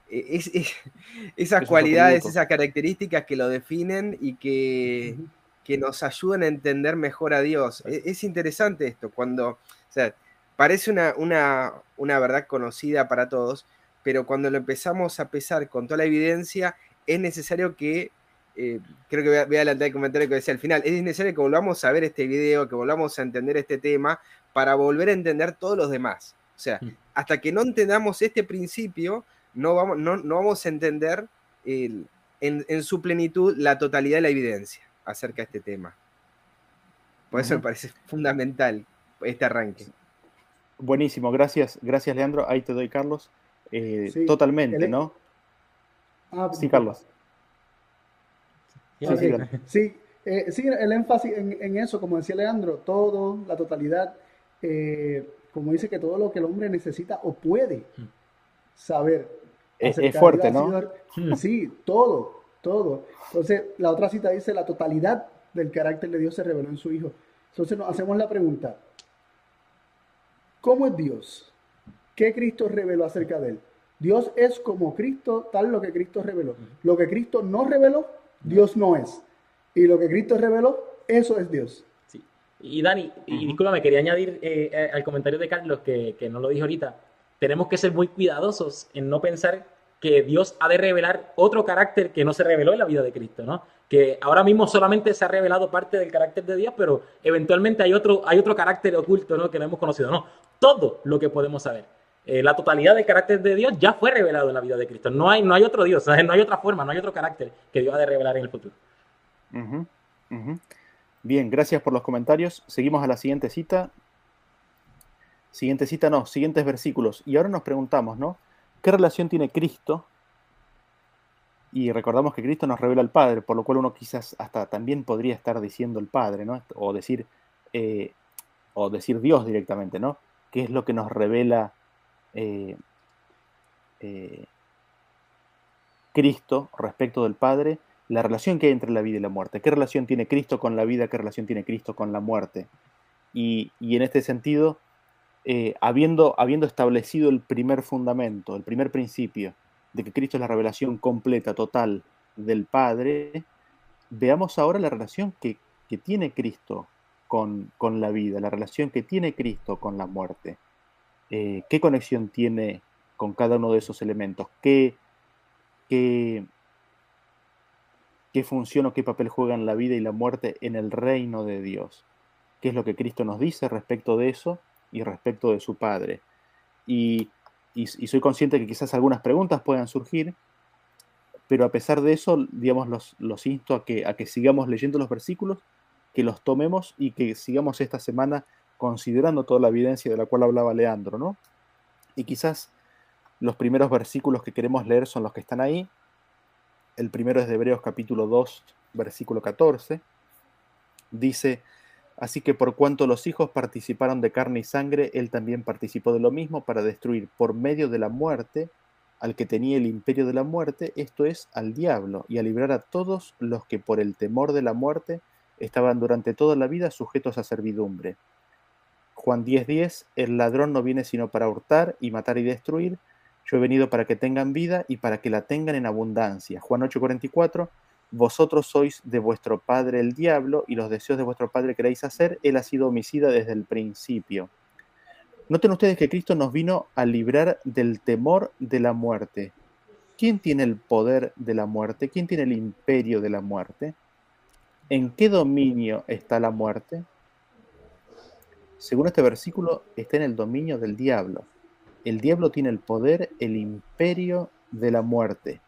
eh, esas cualidades, esas características que lo definen y que, que, nos ayudan a entender mejor a Dios. Es, es interesante esto, cuando, o sea, parece una, una, una verdad conocida para todos, pero cuando lo empezamos a pesar con toda la evidencia, es necesario que, eh, creo que voy a, adelantar el comentario que decía al final, es necesario que volvamos a ver este video, que volvamos a entender este tema para volver a entender todos los demás. O sea, mm. hasta que no entendamos este principio, no vamos, no, vamos a entender en, su plenitud la totalidad de la evidencia. acerca de este tema. Por eso me parece fundamental este arranque. Buenísimo, gracias, gracias Leandro. Ahí te doy, Carlos. Eh, totalmente, ¿no? Ah, sí, Carlos. Sí, eh, sí, el énfasis en, eso, como decía Leandro, todo, la totalidad, eh, como dice que todo lo que el hombre necesita o puede saber. Es, fuerte, ¿no? Sí, todo, todo. Entonces, la otra cita dice, la totalidad del carácter de Dios se reveló en su Hijo. Entonces nos hacemos la pregunta, ¿cómo es Dios? ¿Qué Cristo reveló acerca de él? Dios es como Cristo, tal lo que Cristo reveló. Lo que Cristo no reveló, Dios no es. Y lo que Cristo reveló, eso es Dios. Sí. Y Dani, y discúlpame, quería añadir eh, eh, al comentario de Carlos, que, que no lo dije ahorita, tenemos que ser muy cuidadosos en no pensar que Dios ha de revelar otro carácter que no se reveló en la vida de Cristo, ¿no? Que ahora mismo solamente se ha revelado parte del carácter de Dios, pero eventualmente hay otro, hay otro carácter oculto, ¿no? Que no hemos conocido, ¿no? Todo lo que podemos saber. Eh, la totalidad del carácter de Dios ya fue revelado en la vida de Cristo. No hay, no hay otro Dios, no hay otra forma, no hay otro carácter que Dios ha de revelar en el futuro. Bien, gracias por los comentarios. Seguimos a la siguiente cita. Siguiente cita, no, siguientes versículos. Y ahora nos preguntamos, ¿no? ¿Qué relación tiene Cristo? Y recordamos que Cristo nos revela al Padre, por lo cual uno quizás hasta también podría estar diciendo el Padre, ¿no? O decir, eh, o decir Dios directamente, ¿no? ¿Qué es lo que nos revela eh, eh, Cristo respecto del Padre, la relación que hay entre la vida y la muerte. ¿Qué relación tiene Cristo con la vida? ¿Qué relación tiene Cristo con la muerte? Y, en este sentido, eh, habiendo, habiendo establecido el primer fundamento, el primer principio, de que Cristo es la revelación completa, total del Padre, veamos ahora la relación que, tiene Cristo con, con, la vida, la relación que tiene Cristo con la muerte. Eh, qué conexión tiene con cada uno de esos elementos, qué, qué, qué función o qué papel juegan la vida y la muerte en el reino de Dios, qué es lo que Cristo nos dice respecto de eso y respecto de su Padre. Y, soy consciente que quizás algunas preguntas puedan surgir, pero a pesar de eso, digamos, los, los insto a que, a que sigamos leyendo los versículos, que los tomemos y que sigamos esta semana considerando toda la evidencia de la cual hablaba Leandro, ¿no? Y quizás los primeros versículos que queremos leer son los que están ahí. El primero es de Hebreos capítulo 2, versículo 14. Dice, así que por cuanto los hijos participaron de carne y sangre, él también participó de lo mismo para destruir por medio de la muerte al que tenía el imperio de la muerte, esto es, al diablo, y a librar a todos los que por el temor de la muerte estaban durante toda la vida sujetos a servidumbre Juan 10:10, el ladrón no viene sino para hurtar y matar y destruir. Yo he venido para que tengan vida y para que la tengan en abundancia. Juan 8:44, vosotros sois de vuestro padre el diablo y los deseos de vuestro padre queréis hacer. Él ha sido homicida desde el principio. Noten ustedes que Cristo nos vino a librar del temor de la muerte. ¿Quién tiene el poder de la muerte? ¿Quién tiene el imperio de la muerte? ¿En qué dominio está la muerte? Según este versículo, está en el dominio del diablo. El diablo tiene el poder, el imperio de la muerte.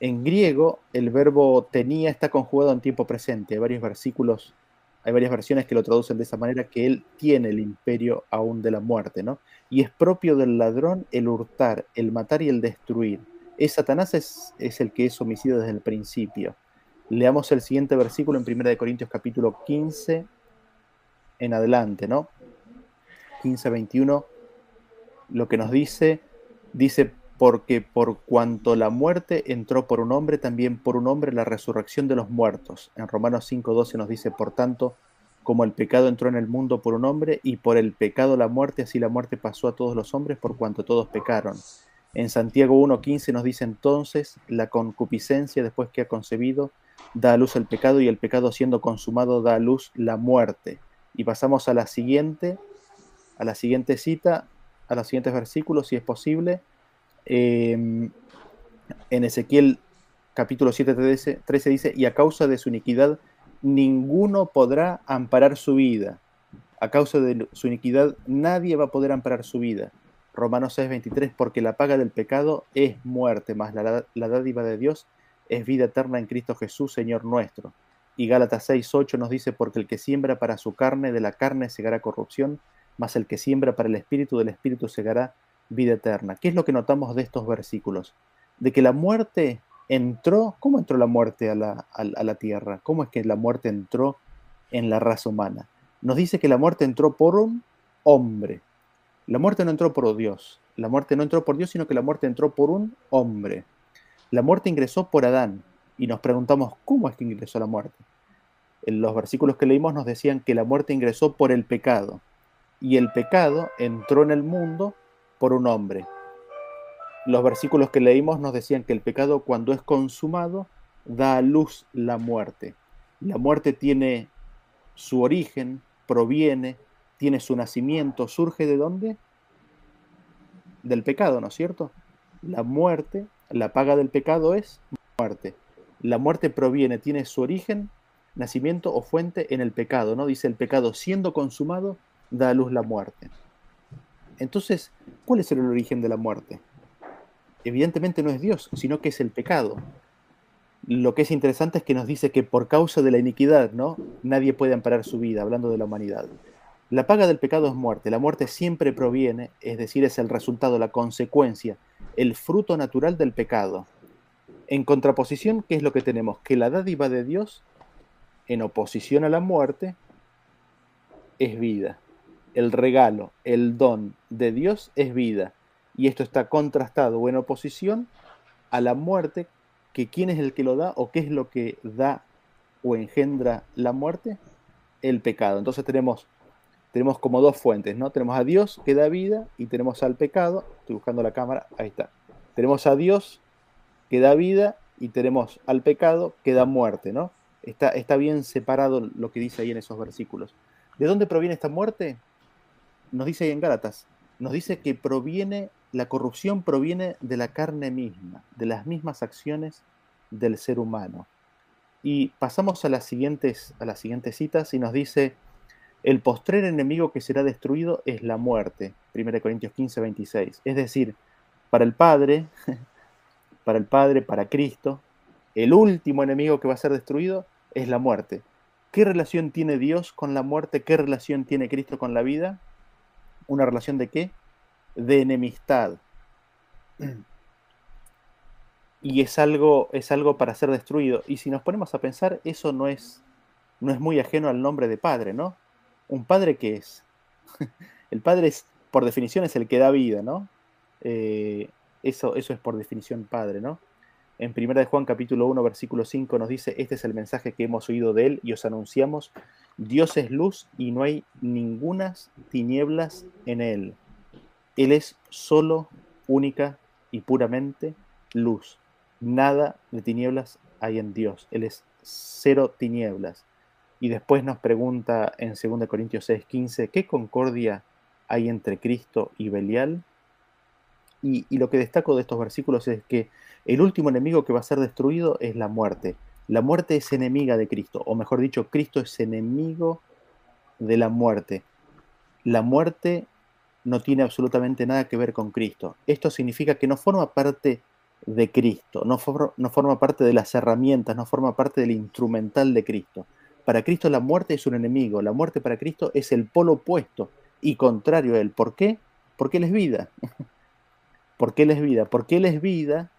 En griego, el verbo tenía está conjugado en tiempo presente. Hay varios versículos, hay varias versiones que lo traducen de esa manera, que él tiene el imperio aún de la muerte, ¿no? Y es propio del ladrón el hurtar, el matar y el destruir. Es Satanás es, el que es homicida desde el principio. Leamos el siguiente versículo en 1 Corintios capítulo 15 en adelante, ¿no? 15-21, lo que nos dice, dice, porque por cuanto la muerte entró por un hombre, también por un hombre la resurrección de los muertos. En Romanos 5.12 nos dice, por tanto, como el pecado entró en el mundo por un hombre, y por el pecado la muerte, así la muerte pasó a todos los hombres por cuanto todos pecaron. En Santiago 1.15 nos dice entonces, la concupiscencia después que ha concebido, da a luz el pecado, y el pecado siendo consumado da a luz la muerte. Y pasamos a la siguiente, a la siguiente cita, a los siguientes versículos, si es posible. Em, en Ezequiel capítulo 7, 13, dice, y a causa de su iniquidad, ninguno podrá amparar su vida. A causa de su iniquidad, nadie va a poder amparar su vida. Romanos 6, 23, porque la paga del pecado es muerte, más la, la dádiva de Dios es vida eterna en Cristo Jesús, Señor nuestro. Y Gálatas 6, 8 nos dice, porque el que siembra para su carne, de la carne segará corrupción, mas el que siembra para el espíritu, del espíritu segará vida eterna. ¿Qué es lo que notamos de estos versículos? De que la muerte entró, ¿cómo entró la muerte a la, a la tierra? ¿Cómo es que la muerte entró en la raza humana? Nos dice que la muerte entró por un hombre. La muerte no entró por Dios. La muerte no entró por Dios, sino que la muerte entró por un hombre. La muerte ingresó por Adán. Y nos preguntamos, ¿cómo es que ingresó la muerte? En los versículos que leímos nos decían que la muerte ingresó por el pecado. Y el pecado entró en el mundo por un hombre. Los versículos que leímos nos decían que el pecado cuando es consumado da a luz la muerte. La muerte tiene su origen, proviene, tiene su nacimiento, surge de dónde? Del pecado, ¿no es cierto? La muerte, la paga del pecado es muerte. La muerte proviene, tiene su origen, nacimiento o fuente en el pecado, ¿no? Dice el pecado siendo consumado da a luz la muerte. Entonces, ¿cuál es el origen de la muerte? Evidentemente no es Dios, sino que es el pecado. Lo que es interesante es que nos dice que por causa de la iniquidad, ¿no? Nadie puede amparar su vida, hablando de la humanidad. La paga del pecado es muerte. La muerte siempre proviene, es decir, es el resultado, la consecuencia, el fruto natural del pecado. En contraposición, ¿qué es lo que tenemos? Que la dádiva de Dios, en oposición a la muerte, es vida el regalo, el don de Dios es vida. Y esto está contrastado o en oposición a la muerte, que quién es el que lo da o qué es lo que da o engendra la muerte, el pecado. Entonces tenemos, tenemos como dos fuentes, ¿no? Tenemos a Dios que da vida y tenemos al pecado, estoy buscando la cámara, ahí está. Tenemos a Dios que da vida y tenemos al pecado que da muerte, ¿no? Está, está bien separado lo que dice ahí en esos versículos. ¿De dónde proviene esta muerte? Nos dice ahí en Gálatas, nos dice que proviene, la corrupción proviene de la carne misma, de las mismas acciones del ser humano. Y pasamos a las siguientes, a las siguientes citas y nos dice, el postrer enemigo que será destruido es la muerte. 1 Corintios 15, 26. Es decir, para el Padre, para el Padre, para Cristo, el último enemigo que va a ser destruido es la muerte. ¿Qué relación tiene Dios con la muerte? ¿Qué relación tiene Cristo con la vida? ¿Una relación de qué? De enemistad. Y es algo, es algo para ser destruido. Y si nos ponemos a pensar, eso no es, no es muy ajeno al nombre de padre, ¿no? ¿Un padre qué es? El padre es, por definición, es el que da vida, ¿no? Eh, eso, eso es por definición padre, ¿no? En 1 de Juan capítulo 1, versículo 5 nos dice, este es el mensaje que hemos oído de él y os anunciamos, Dios es luz y no hay ningunas tinieblas en él. Él es solo, única y puramente luz. Nada de tinieblas hay en Dios. Él es cero tinieblas. Y después nos pregunta en 2 Corintios 6:15, ¿qué concordia hay entre Cristo y Belial? Y, lo que destaco de estos versículos es que el último enemigo que va a ser destruido es la muerte. La muerte es enemiga de Cristo, o mejor dicho, Cristo es enemigo de la muerte. La muerte no tiene absolutamente nada que ver con Cristo. Esto significa que no forma parte de Cristo, no, forma parte de las herramientas, no forma parte del instrumental de Cristo. Para Cristo la muerte es un enemigo, la muerte para Cristo es el polo opuesto y contrario a él. ¿Por qué? Porque Él es vida. ¿Por qué Él es vida? Porque Él es vida,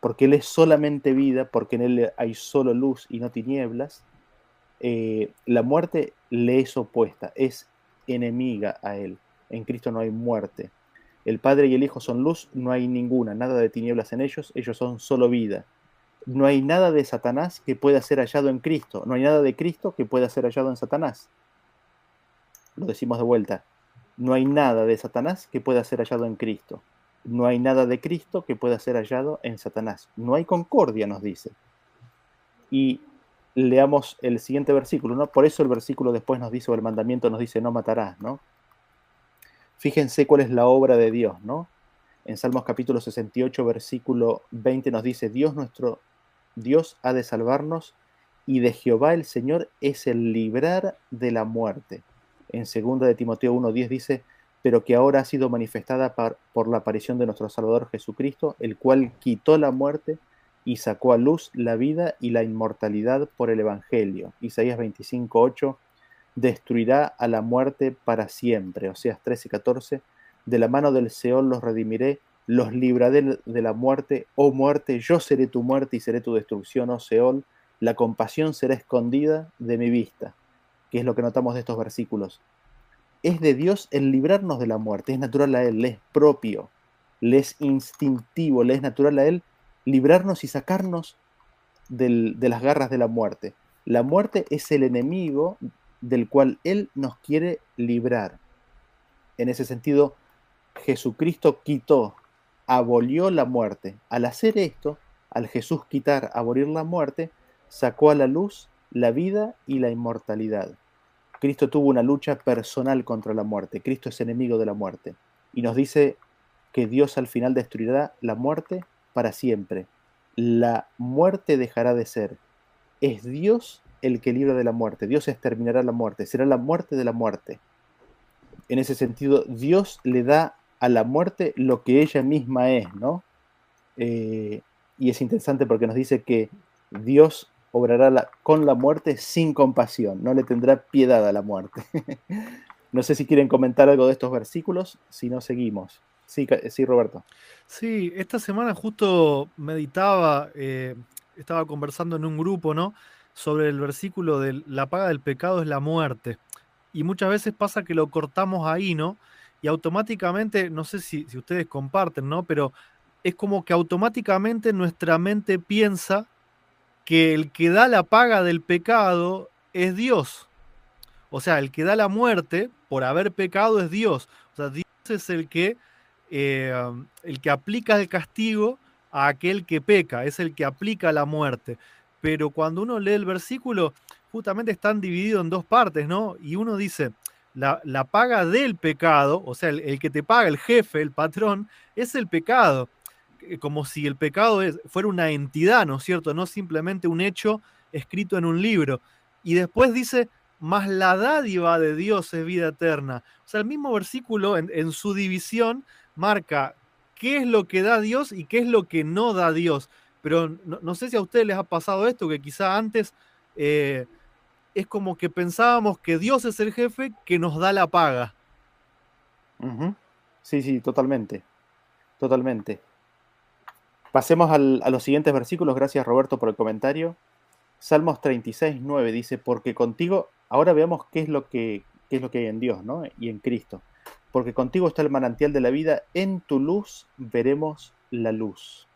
porque Él es solamente vida, porque en Él hay solo luz y no tinieblas. Eh, la muerte le es opuesta, es enemiga a Él. En Cristo no hay muerte. El Padre y el Hijo son luz, no hay ninguna, nada de tinieblas en ellos, ellos son solo vida. No hay nada de Satanás que pueda ser hallado en Cristo, no hay nada de Cristo que pueda ser hallado en Satanás. Lo decimos de vuelta, no hay nada de Satanás que pueda ser hallado en Cristo. No hay nada de Cristo que pueda ser hallado en Satanás. No hay concordia, nos dice. Y leamos el siguiente versículo, ¿no? Por eso el versículo después nos dice, o el mandamiento nos dice, no matarás, ¿no? Fíjense cuál es la obra de Dios, ¿no? En Salmos capítulo 68, versículo 20 nos dice, Dios nuestro, Dios ha de salvarnos y de Jehová el Señor es el librar de la muerte. En 2 de Timoteo 1.10 dice, pero que ahora ha sido manifestada por, la aparición de nuestro Salvador Jesucristo, el cual quitó la muerte y sacó a luz la vida y la inmortalidad por el Evangelio. Isaías 25.8 destruirá a la muerte para siempre. Oseas 13.14 de la mano del Seol los redimiré, los libraré de la muerte, oh muerte, yo seré tu muerte y seré tu destrucción, oh Seol, la compasión será escondida de mi vista, que es lo que notamos de estos versículos. Es de Dios el librarnos de la muerte, es natural a Él, le es propio, le es instintivo, le es natural a Él librarnos y sacarnos de las garras de la muerte. La muerte es el enemigo del cual Él nos quiere librar. En ese sentido, Jesucristo quitó, abolió la muerte. Al hacer esto, al Jesús quitar, abolir la muerte, sacó a la luz la vida y la inmortalidad. Cristo tuvo una lucha personal contra la muerte. Cristo es enemigo de la muerte. Y nos dice que Dios al final destruirá la muerte para siempre. La muerte dejará de ser. Es Dios el que libra de la muerte. Dios exterminará la muerte. Será la muerte de la muerte. En ese sentido, Dios le da a la muerte lo que ella misma es, ¿no? Eh, y es interesante porque nos dice que Dios obrará con la muerte sin compasión, no le tendrá piedad a la muerte. no sé si quieren comentar algo de estos versículos, si no seguimos. Sí, sí Roberto. Sí, esta semana justo meditaba, eh, estaba conversando en un grupo, ¿no? Sobre el versículo de la paga del pecado es la muerte. Y muchas veces pasa que lo cortamos ahí, ¿no? Y automáticamente, no sé si, si ustedes comparten, ¿no? Pero es como que automáticamente nuestra mente piensa que el que da la paga del pecado es Dios. O sea, el que da la muerte por haber pecado es Dios. O sea, Dios es el que, eh, el que aplica el castigo a aquel que peca, es el que aplica la muerte. Pero cuando uno lee el versículo, justamente están divididos en dos partes, ¿no? Y uno dice, la, paga del pecado, o sea, el, que te paga, el jefe, el patrón, es el pecado. Eh, como si el pecado fuera una entidad, ¿no es cierto? No simplemente un hecho escrito en un libro. Y después dice, más la dádiva de Dios es vida eterna. O sea, el mismo versículo en, su división marca qué es lo que da Dios y qué es lo que no da Dios. Pero no, sé si a ustedes les ha pasado esto, que quizá antes eh, es como que pensábamos que Dios es el jefe que nos da la paga. Sí, sí, totalmente. Totalmente. Pasemos a los siguientes versículos. Gracias Roberto por el comentario. Salmos 36, 9 dice, porque contigo, ahora veamos qué es lo que, es lo que hay en Dios ¿no? y en Cristo. Porque contigo está el manantial de la vida, en tu luz veremos la luz.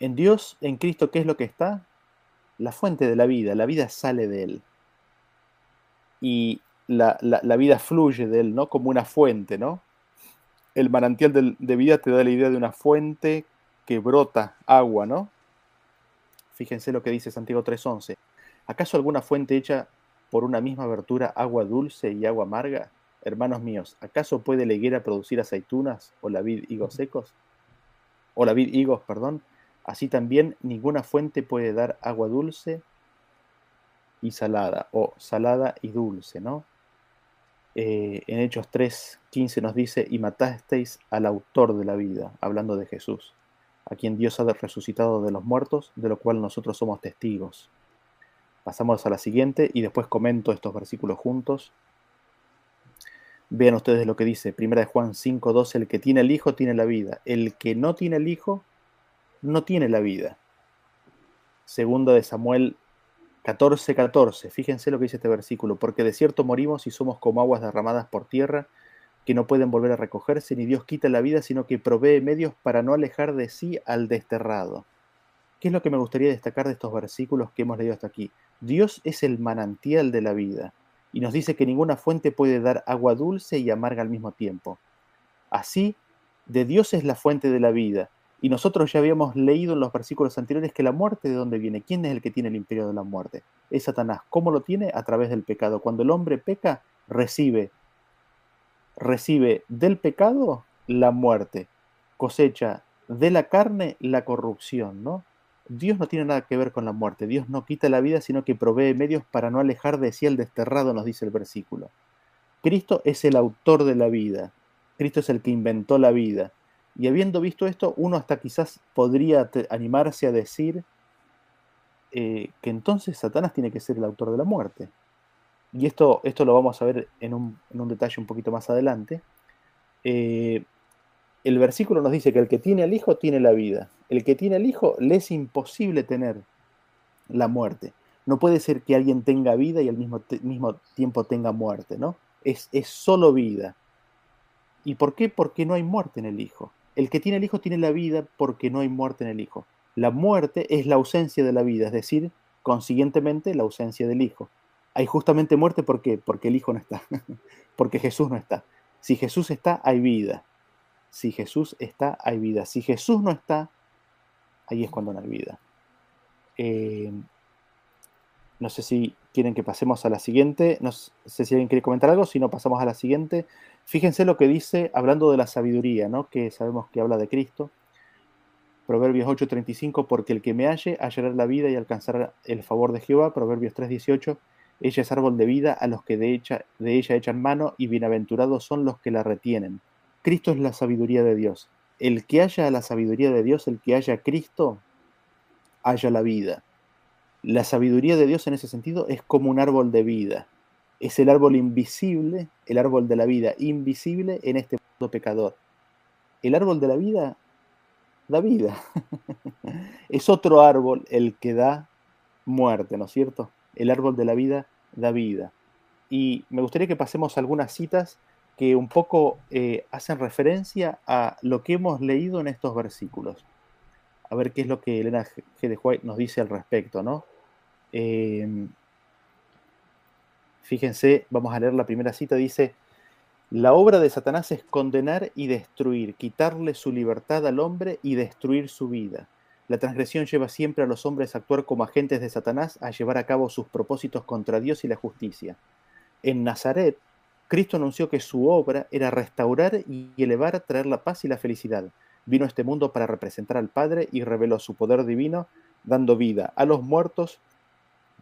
En Dios, en Cristo, ¿qué es lo que está? La fuente de la vida, la vida sale de Él. Y la, la vida fluye de Él, ¿no? Como una fuente, ¿no? El manantial de, vida te da la idea de una fuente que brota agua, ¿no? Fíjense lo que dice Santiago 3.11. ¿Acaso alguna fuente hecha por una misma abertura agua dulce y agua amarga? Hermanos míos, ¿acaso puede la higuera producir aceitunas o la vid higos secos? O la vid higos, perdón. Así también ninguna fuente puede dar agua dulce y salada, o salada y dulce, ¿no? Eh, en Hechos 3.15 nos dice, y matasteis al autor de la vida, hablando de Jesús, a quien Dios ha resucitado de los muertos, de lo cual nosotros somos testigos. Pasamos a la siguiente y después comento estos versículos juntos. Vean ustedes lo que dice, primera de Juan 5.12, el que tiene el Hijo tiene la vida, el que no tiene el Hijo no tiene la vida. Segunda de Samuel 14, 14. Fíjense lo que dice este versículo. Porque de cierto morimos y somos como aguas derramadas por tierra, que no pueden volver a recogerse, ni Dios quita la vida, sino que provee medios para no alejar de sí al desterrado. ¿Qué es lo que me gustaría destacar de estos versículos que hemos leído hasta aquí? Dios es el manantial de la vida y nos dice que ninguna fuente puede dar agua dulce y amarga al mismo tiempo. Así, de Dios es la fuente de la vida y nosotros ya habíamos leído en los versículos anteriores que la muerte de dónde viene. ¿Quién es el que tiene el imperio de la muerte? Es Satanás. ¿Cómo lo tiene? A través del pecado. Cuando el hombre peca, recibe, recibe del pecado la muerte, cosecha de la carne la corrupción, ¿no? Dios no tiene nada que ver con la muerte. Dios no quita la vida, sino que provee medios para no alejar de sí el desterrado, nos dice el versículo. Cristo es el autor de la vida. Cristo es el que inventó la vida Y habiendo visto esto, uno hasta quizás podría animarse a decir eh, que entonces Satanás tiene que ser el autor de la muerte. Y esto, esto lo vamos a ver en un, detalle un poquito más adelante. Eh, el versículo nos dice que el que tiene al Hijo tiene la vida. El que tiene al Hijo le es imposible tener la muerte. No puede ser que alguien tenga vida y al mismo, mismo tiempo tenga muerte, ¿no? Es, es solo vida. ¿Y por qué? Porque no hay muerte en el Hijo. El que tiene el Hijo tiene la vida porque no hay muerte en el Hijo. La muerte es la ausencia de la vida, es decir, consiguientemente la ausencia del Hijo. Hay justamente muerte porque el Hijo no está, porque Jesús no está. Si Jesús está, hay vida. Si Jesús está, hay vida. Si Jesús no está, ahí es cuando no hay vida. Eh, no sé si quieren que pasemos a la siguiente. No sé si alguien quiere comentar algo. Si no, pasamos a la siguiente. Fíjense lo que dice, hablando de la sabiduría, ¿no? que sabemos que habla de Cristo. Proverbios 8:35, porque el que me halle hallará la vida y alcanzará el favor de Jehová. Proverbios 3:18, ella es árbol de vida a los que de de ella echan mano y bienaventurados son los que la retienen. Cristo es la sabiduría de Dios. El que haya la sabiduría de Dios, el que haya Cristo, haya la vida. La sabiduría de Dios en ese sentido es como un árbol de vida. Es el árbol invisible, el árbol de la vida, invisible en este mundo pecador. El árbol de la vida da vida. es otro árbol el que da muerte, ¿no es cierto? El árbol de la vida da vida. Y me gustaría que pasemos algunas citas que un poco eh, hacen referencia a lo que hemos leído en estos versículos. A ver qué es lo que Elena G. de White nos dice al respecto, ¿no? Em, fíjense, vamos a leer la primera cita, dice, la obra de Satanás es condenar y destruir, quitarle su libertad al hombre y destruir su vida. La transgresión lleva siempre a los hombres a actuar como agentes de Satanás, a llevar a cabo sus propósitos contra Dios y la justicia. En Nazaret, Cristo anunció que su obra era restaurar y elevar, traer la paz y la felicidad. Vino a este mundo para representar al Padre y reveló su poder divino, dando vida a los muertos,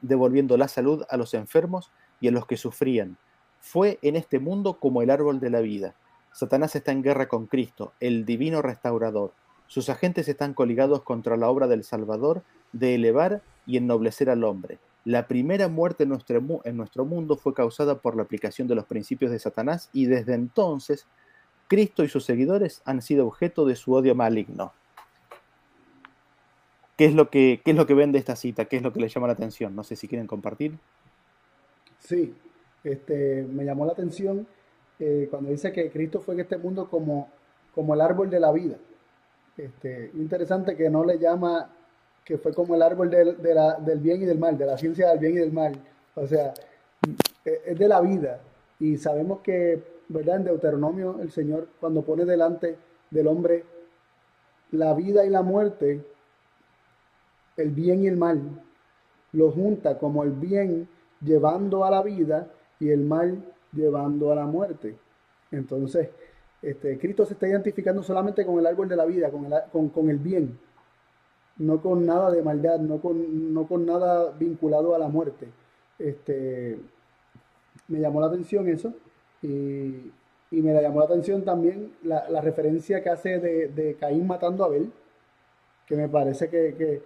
devolviendo la salud a los enfermos y a los que sufrían. Fue en este mundo como el árbol de la vida. Satanás está en guerra con Cristo, el divino restaurador. Sus agentes están coligados contra la obra del Salvador de elevar y ennoblecer al hombre. La primera muerte en nuestro, en nuestro mundo fue causada por la aplicación de los principios de Satanás y desde entonces Cristo y sus seguidores han sido objeto de su odio maligno. ¿Qué es lo que, qué es lo que ven de esta cita? ¿Qué es lo que les llama la atención? No sé si quieren compartir. Sí, este, me llamó la atención eh, cuando dice que Cristo fue en este mundo como, como el árbol de la vida. Este, interesante que no le llama que fue como el árbol del, bien y del mal, de la ciencia del bien y del mal. O sea, e, es de la vida. Y sabemos que, ¿verdad? En Deuteronomio el Señor cuando pone delante del hombre la vida y la muerte, el bien y el mal, lo junta como el bien llevando a la vida y el mal llevando a la muerte. Entonces, este, Cristo se está identificando solamente con el árbol de la vida, con el, con, con el bien no con nada de maldad, no con, no con nada vinculado a la muerte. Este, me llamó la atención eso y, me llamó la atención también la, referencia que hace de, Caín matando a Abel, que me parece que,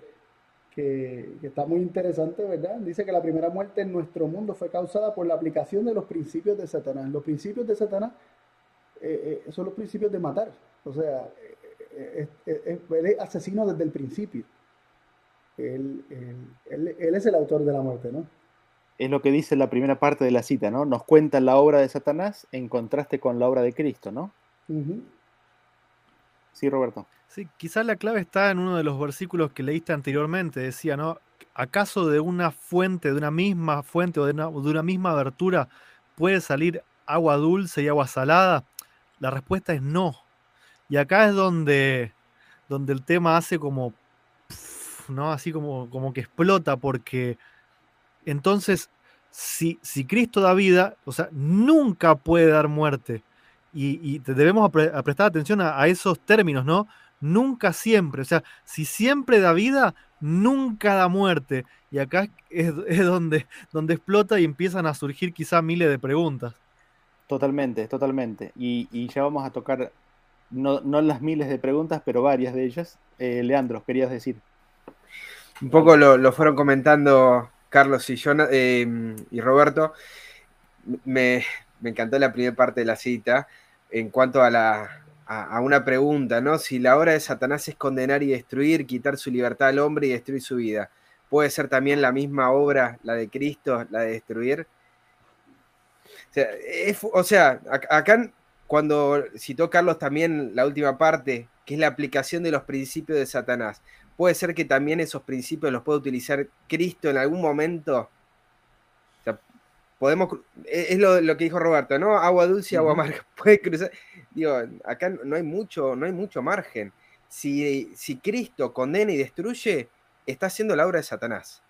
está muy interesante, ¿verdad? Dice que la primera muerte en nuestro mundo fue causada por la aplicación de los principios de Satanás. Los principios de Satanás eh, eh, son los principios de matar. O sea, él es asesino desde el principio. Él, es el autor de la muerte, ¿no? Es lo que dice la primera parte de la cita, ¿no? Nos cuenta la obra de Satanás en contraste con la obra de Cristo, ¿no? Sí, Roberto. Sí, quizás la clave está en uno de los versículos que leíste anteriormente. Decía, ¿no? ¿Acaso de una fuente, de una misma fuente o de una, de una misma abertura puede salir agua dulce y agua salada? La respuesta es no. Y acá es donde, donde el tema hace como, ¿no? Así como, como que explota, porque entonces, si, si Cristo da vida, o sea, nunca puede dar muerte. Y, debemos prestar atención a, esos términos, ¿no? Nunca siempre. O sea, si siempre da vida, nunca da muerte. Y acá es, donde, donde explota y empiezan a surgir quizá miles de preguntas. Totalmente, totalmente. Y, y, ya vamos a tocar no, las miles de preguntas, pero varias de ellas. Eh, Leandro, querías decir. Un poco lo, fueron comentando Carlos y, yo, eh, y Roberto. Me, encantó la primera parte de la cita en cuanto a, la, a, una pregunta, ¿no? Si la obra de Satanás es condenar y destruir, quitar su libertad al hombre y destruir su vida, ¿puede ser también la misma obra, la de Cristo, la de destruir? O sea, acá cuando citó Carlos también la última parte, que es la aplicación de los principios de Satanás, puede ser que también esos principios los pueda utilizar Cristo en algún momento. Podemos, e, es lo, que dijo Roberto, ¿no? Agua dulce agua amarga. Puede cruzar. Digo, acá no hay mucho, no hay mucho margen. Si, si Cristo condena y destruye, está haciendo la obra de Satanás.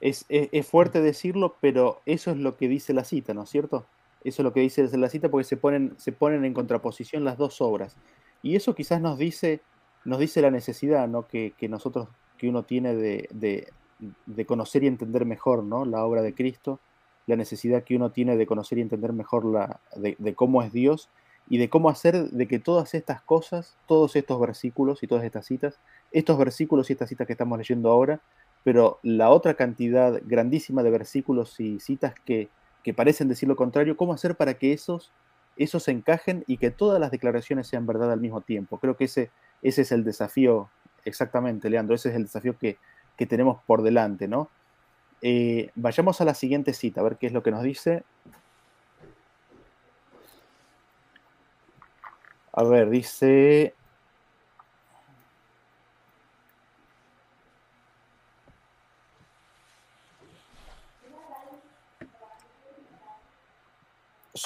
Es, fuerte decirlo, pero eso es lo que dice la cita, ¿no es cierto? Eso es lo que dice la cita porque se ponen, se ponen en contraposición las dos obras. Y eso quizás nos dice, nos dice la necesidad ¿no? que, nosotros, que uno tiene de, conocer y entender mejor ¿no? la obra de Cristo, la necesidad que uno tiene de conocer y entender mejor la, de, de cómo es Dios y de cómo hacer de que todas estas cosas, todos estos versículos y todas estas citas, estos versículos y estas citas que estamos leyendo ahora, pero la otra cantidad grandísima de versículos y citas que, parecen decir lo contrario, ¿cómo hacer para que esos, esos encajen y que todas las declaraciones sean verdad al mismo tiempo? Creo que ese, ese es el desafío, exactamente, Leandro, ese es el desafío que, tenemos por delante, ¿no? Eh, vayamos a la siguiente cita, a ver qué es lo que nos dice. A ver, dice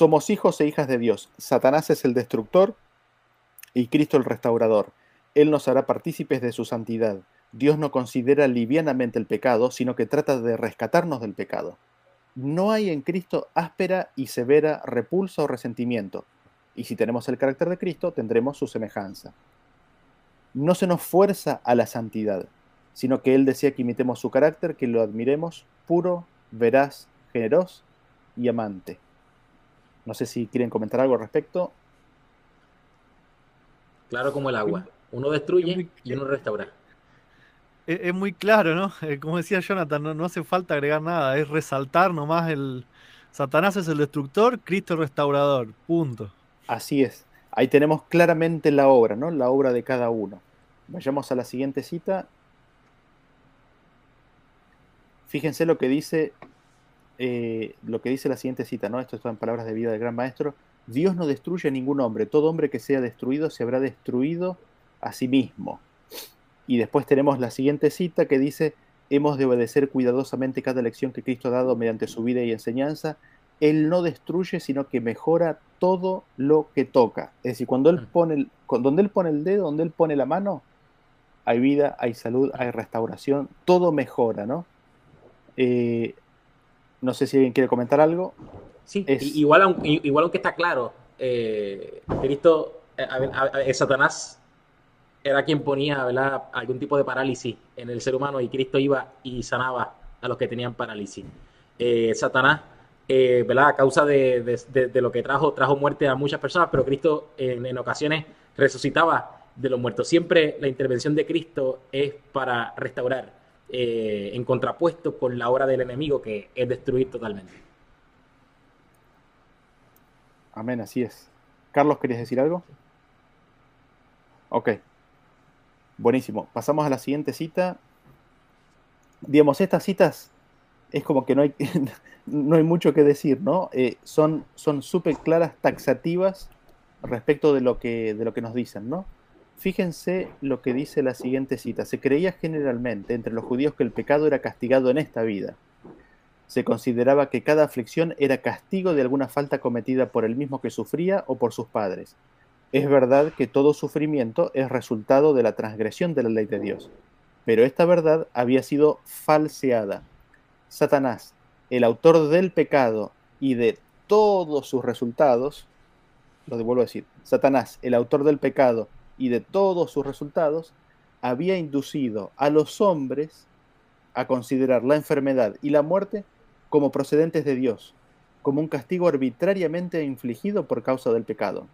Somos hijos e hijas de Dios. Satanás es el destructor y Cristo el restaurador. Él nos hará partícipes de su santidad. Dios no considera livianamente el pecado, sino que trata de rescatarnos del pecado. No hay en Cristo áspera y severa repulsa o resentimiento. Y si tenemos el carácter de Cristo, tendremos su semejanza. No se nos fuerza a la santidad, sino que Él decía que imitemos su carácter, que lo admiremos puro, veraz, generoso y amante. No sé si quieren comentar algo al respecto. Claro como el agua. Uno destruye y uno restaura. Es, muy claro, ¿no? Eh, como decía Jonathan, no, hace falta agregar nada, es resaltar nomás el... Satanás es el destructor, Cristo el restaurador, punto. Así es. Ahí tenemos claramente la obra, ¿no? La obra de cada uno. Vayamos a la siguiente cita. Fíjense lo que dice eh, lo que dice la siguiente cita, ¿no? Esto está en palabras de vida del gran maestro. Dios no destruye a ningún hombre. Todo hombre que sea destruido se habrá destruido a sí mismo. Y después tenemos la siguiente cita que dice, hemos de obedecer cuidadosamente cada lección que Cristo ha dado mediante su vida y enseñanza. Él no destruye, sino que mejora todo lo que toca. Es decir, cuando Él pone el, donde Él pone el dedo, donde Él pone la mano, hay vida, hay salud, hay restauración, todo mejora, ¿no? Eh, no sé si alguien quiere comentar algo. Sí, igual, igual aunque está claro, eh, Cristo, eh, Satanás era quien ponía algún tipo de parálisis en el ser humano y Cristo iba y sanaba a los que tenían parálisis. Eh, Satanás, ¿verdad? a causa de, lo que trajo, trajo muerte a muchas personas, pero Cristo en, en ocasiones resucitaba de los muertos. Siempre la intervención de Cristo es para restaurar, eh, en contrapuesto con la obra del enemigo que es destruir totalmente. Amén, así es. Carlos, ¿querías decir algo? Ok. Buenísimo. Pasamos a la siguiente cita. Digamos, estas citas es como que no hay, no hay mucho que decir, ¿no? Eh, son súper claras, taxativas respecto de lo, que, de lo que nos dicen, ¿no? Fíjense lo que dice la siguiente cita. Se creía generalmente entre los judíos que el pecado era castigado en esta vida. Se consideraba que cada aflicción era castigo de alguna falta cometida por el mismo que sufría o por sus padres. Es verdad que todo sufrimiento es resultado de la transgresión de la ley de Dios, pero esta verdad había sido falseada. Satanás, el autor del pecado y de todos sus resultados, lo devuelvo a decir, Satanás, el autor del pecado y de todos sus resultados, había inducido a los hombres a considerar la enfermedad y la muerte como procedentes de Dios, como un castigo arbitrariamente infligido por causa del pecado.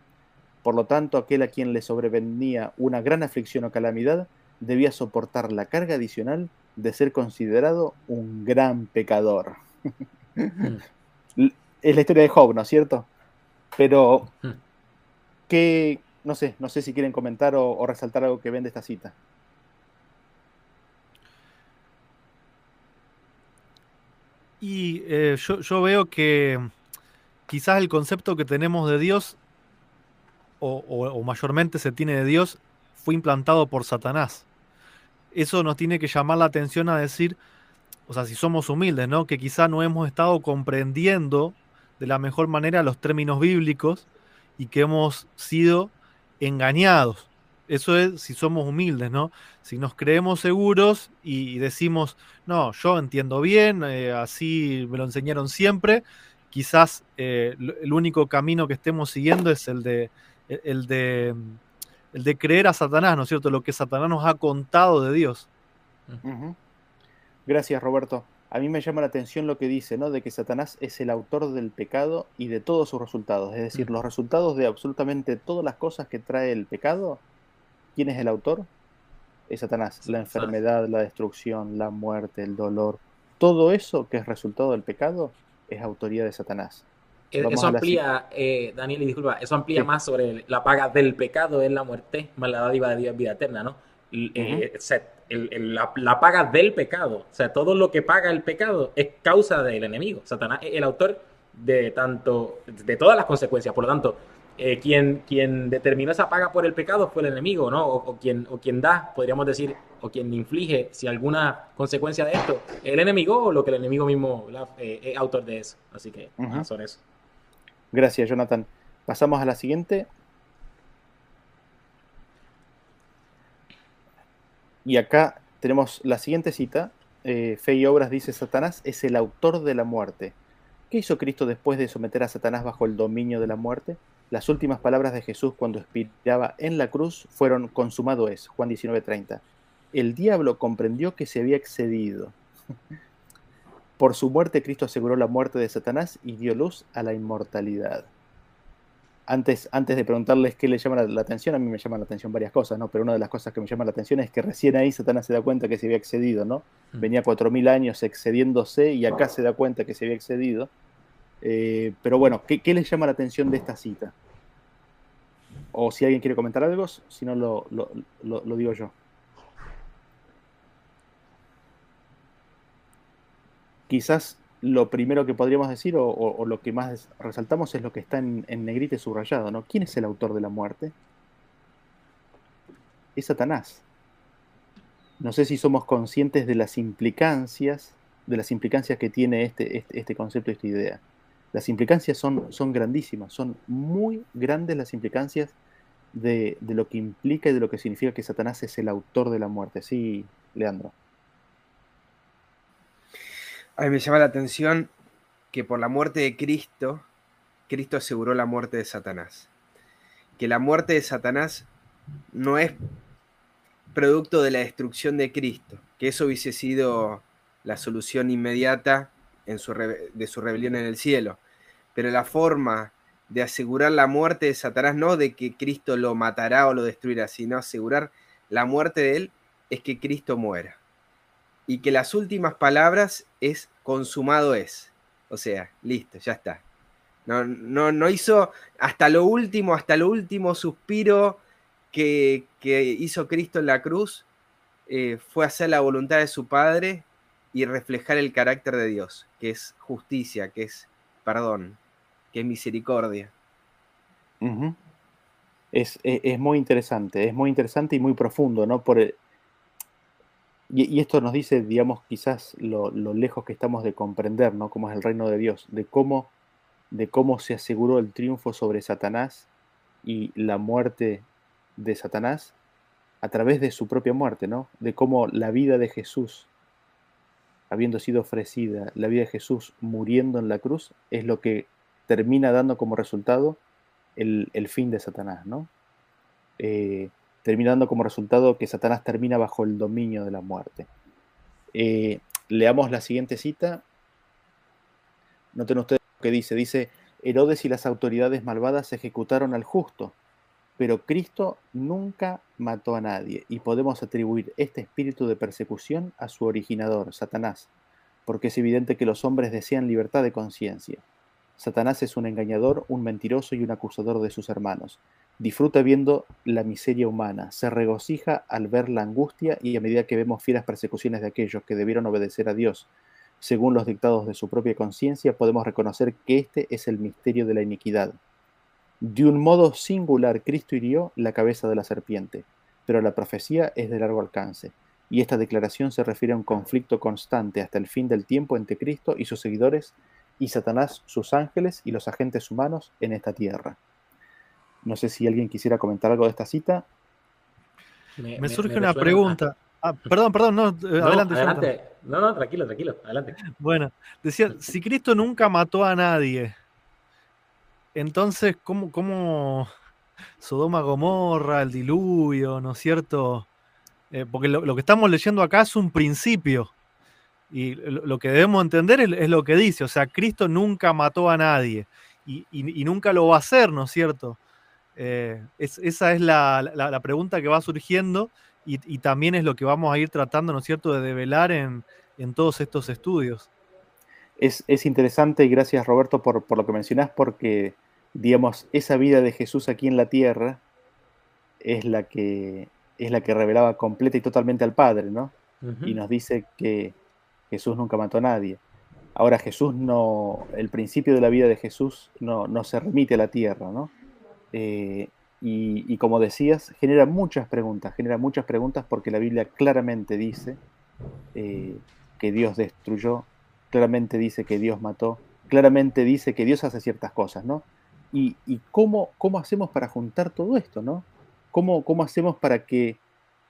Por lo tanto, aquel a quien le sobrevenía una gran aflicción o calamidad debía soportar la carga adicional de ser considerado un gran pecador. es la historia de Job, ¿no es cierto? Pero. ¿qué, no sé, no sé si quieren comentar o, resaltar algo que ven de esta cita. Y eh, yo, veo que quizás el concepto que tenemos de Dios, o, mayormente se tiene de Dios, fue implantado por Satanás. Eso nos tiene que llamar la atención a decir, o sea, si somos humildes, ¿no? Que quizás no hemos estado comprendiendo de la mejor manera los términos bíblicos y que hemos sido engañados. Eso es si somos humildes, ¿no? Si nos creemos seguros y decimos, no, yo entiendo bien, eh, así me lo enseñaron siempre, quizás eh, el único camino que estemos siguiendo es el de, el de, el de creer a Satanás, ¿no es cierto? Lo que Satanás nos ha contado de Dios. Gracias, Roberto. A mí me llama la atención lo que dice, ¿no? De que Satanás es el autor del pecado y de todos sus resultados. Es decir, los resultados de absolutamente todas las cosas que trae el pecado. ¿Quién es el autor? Es Satanás. La enfermedad, la destrucción, la muerte, el dolor. Todo eso que es resultado del pecado es autoría de Satanás. Eh, eso amplía, eh, Daniel, y disculpa, eso amplía más sobre la paga del pecado, es la muerte, más la dádiva de Dios, vida eterna, ¿no? Eh, la, paga del pecado. O sea, todo lo que paga el pecado es causa del enemigo. Satanás es el autor de tanto, de todas las consecuencias. Por lo tanto, eh, quien, quien determinó esa paga por el pecado fue el enemigo, ¿no? O, quien, o quien da, podríamos decir, o quien inflige, si alguna consecuencia de esto, el enemigo o lo que el enemigo mismo eh, es autor de eso. Así que, son eso. Gracias, Jonathan. Pasamos a la siguiente. Y acá tenemos la siguiente cita. Eh, Fe y Obras dice, Satanás es el autor de la muerte. ¿Qué hizo Cristo después de someter a Satanás bajo el dominio de la muerte? Las últimas palabras de Jesús cuando expiraba en la cruz fueron, consumado es, Juan 19:30. El diablo comprendió que se había excedido. Por su muerte Cristo aseguró la muerte de Satanás y dio luz a la inmortalidad antes, antes de preguntarles qué le llama la, atención, a mí me llaman la atención varias cosas, ¿no? Pero una de las cosas que me llama la atención es que recién ahí Satanás se da cuenta que se había excedido, ¿no? Mm. Venía cuatro mil años excediéndose y acá se da cuenta que se había excedido. Eh, pero bueno, ¿qué, ¿qué, les llama la atención de esta cita? O si alguien quiere comentar algo, si no lo, lo, lo digo yo. Quizás lo primero que podríamos decir o, lo que más resaltamos es lo que está en, negrita y subrayado, ¿no? ¿Quién es el autor de la muerte? Es Satanás. No sé si somos conscientes de las implicancias, de las implicancias que tiene este, este, este concepto, esta idea. Las implicancias son, son grandísimas, son muy grandes las implicancias de, de lo que implica y de lo que significa que Satanás es el autor de la muerte. Sí, Leandro. A mí me llama la atención que por la muerte de Cristo, Cristo aseguró la muerte de Satanás. Que la muerte de Satanás no es producto de la destrucción de Cristo, que eso hubiese sido la solución inmediata en su de su rebelión en el cielo. Pero la forma de asegurar la muerte de Satanás, no de que Cristo lo matará o lo destruirá, sino asegurar la muerte de él, es que Cristo muera y que las últimas palabras es consumado es. O sea, listo, ya está. No, no, no hizo hasta lo último, hasta lo último suspiro que, hizo Cristo en la cruz, eh, fue hacer la voluntad de su Padre y reflejar el carácter de Dios, que es justicia, que es perdón, que es misericordia. es, es, muy interesante, es muy interesante y muy profundo, ¿no? Por el, y, esto nos dice, digamos, quizás lo, lejos que estamos de comprender, ¿no? Cómo es el reino de Dios, de cómo, de cómo se aseguró el triunfo sobre Satanás y la muerte de Satanás a través de su propia muerte, ¿no? De cómo la vida de Jesús, habiendo sido ofrecida, la vida de Jesús muriendo en la cruz, es lo que termina dando como resultado el, fin de Satanás, ¿no? Eh, terminando como resultado que Satanás termina bajo el dominio de la muerte. Eh, leamos la siguiente cita. Noten ustedes que dice, dice, Herodes y las autoridades malvadas ejecutaron al justo, pero Cristo nunca mató a nadie y podemos atribuir este espíritu de persecución a su originador, Satanás, porque es evidente que los hombres desean libertad de conciencia. Satanás es un engañador, un mentiroso y un acusador de sus hermanos. Disfruta viendo la miseria humana, se regocija al ver la angustia y a medida que vemos fieras persecuciones de aquellos que debieron obedecer a Dios, según los dictados de su propia conciencia, podemos reconocer que este es el misterio de la iniquidad. De un modo singular, Cristo hirió la cabeza de la serpiente, pero la profecía es de largo alcance, y esta declaración se refiere a un conflicto constante hasta el fin del tiempo entre Cristo y sus seguidores, y Satanás, sus ángeles y los agentes humanos en esta tierra. No sé si alguien quisiera comentar algo de esta cita. Me, surge una pregunta. Ah, perdón, perdón, no, eh, adelante. adelante. No, no, tranquilo, tranquilo, adelante. Bueno, decía, si Cristo nunca mató a nadie, entonces, ¿cómo, cómo Sodoma Gomorra, el diluvio, ¿no es cierto? Eh, porque lo, que estamos leyendo acá es un principio. Y lo, que debemos entender es, lo que dice. O sea, Cristo nunca mató a nadie. Y, nunca lo va a hacer, ¿no es cierto? Eh, esa es la, pregunta que va surgiendo y, también es lo que vamos a ir tratando, ¿no es cierto?, de develar en, todos estos estudios. Es, interesante y gracias Roberto por, lo que mencionás, porque, digamos, esa vida de Jesús aquí en la tierra es la que, es la que revelaba completa y totalmente al Padre, ¿no? Y nos dice que Jesús nunca mató a nadie. Ahora Jesús no, el principio de la vida de Jesús no, no se remite a la tierra, ¿no? Eh, y, como decías, genera muchas preguntas, genera muchas preguntas porque la Biblia claramente dice eh, que Dios destruyó, claramente dice que Dios mató, claramente dice que Dios hace ciertas cosas, ¿no? Y, cómo, cómo, hacemos para juntar todo esto, ¿no? ¿Cómo, cómo hacemos para que,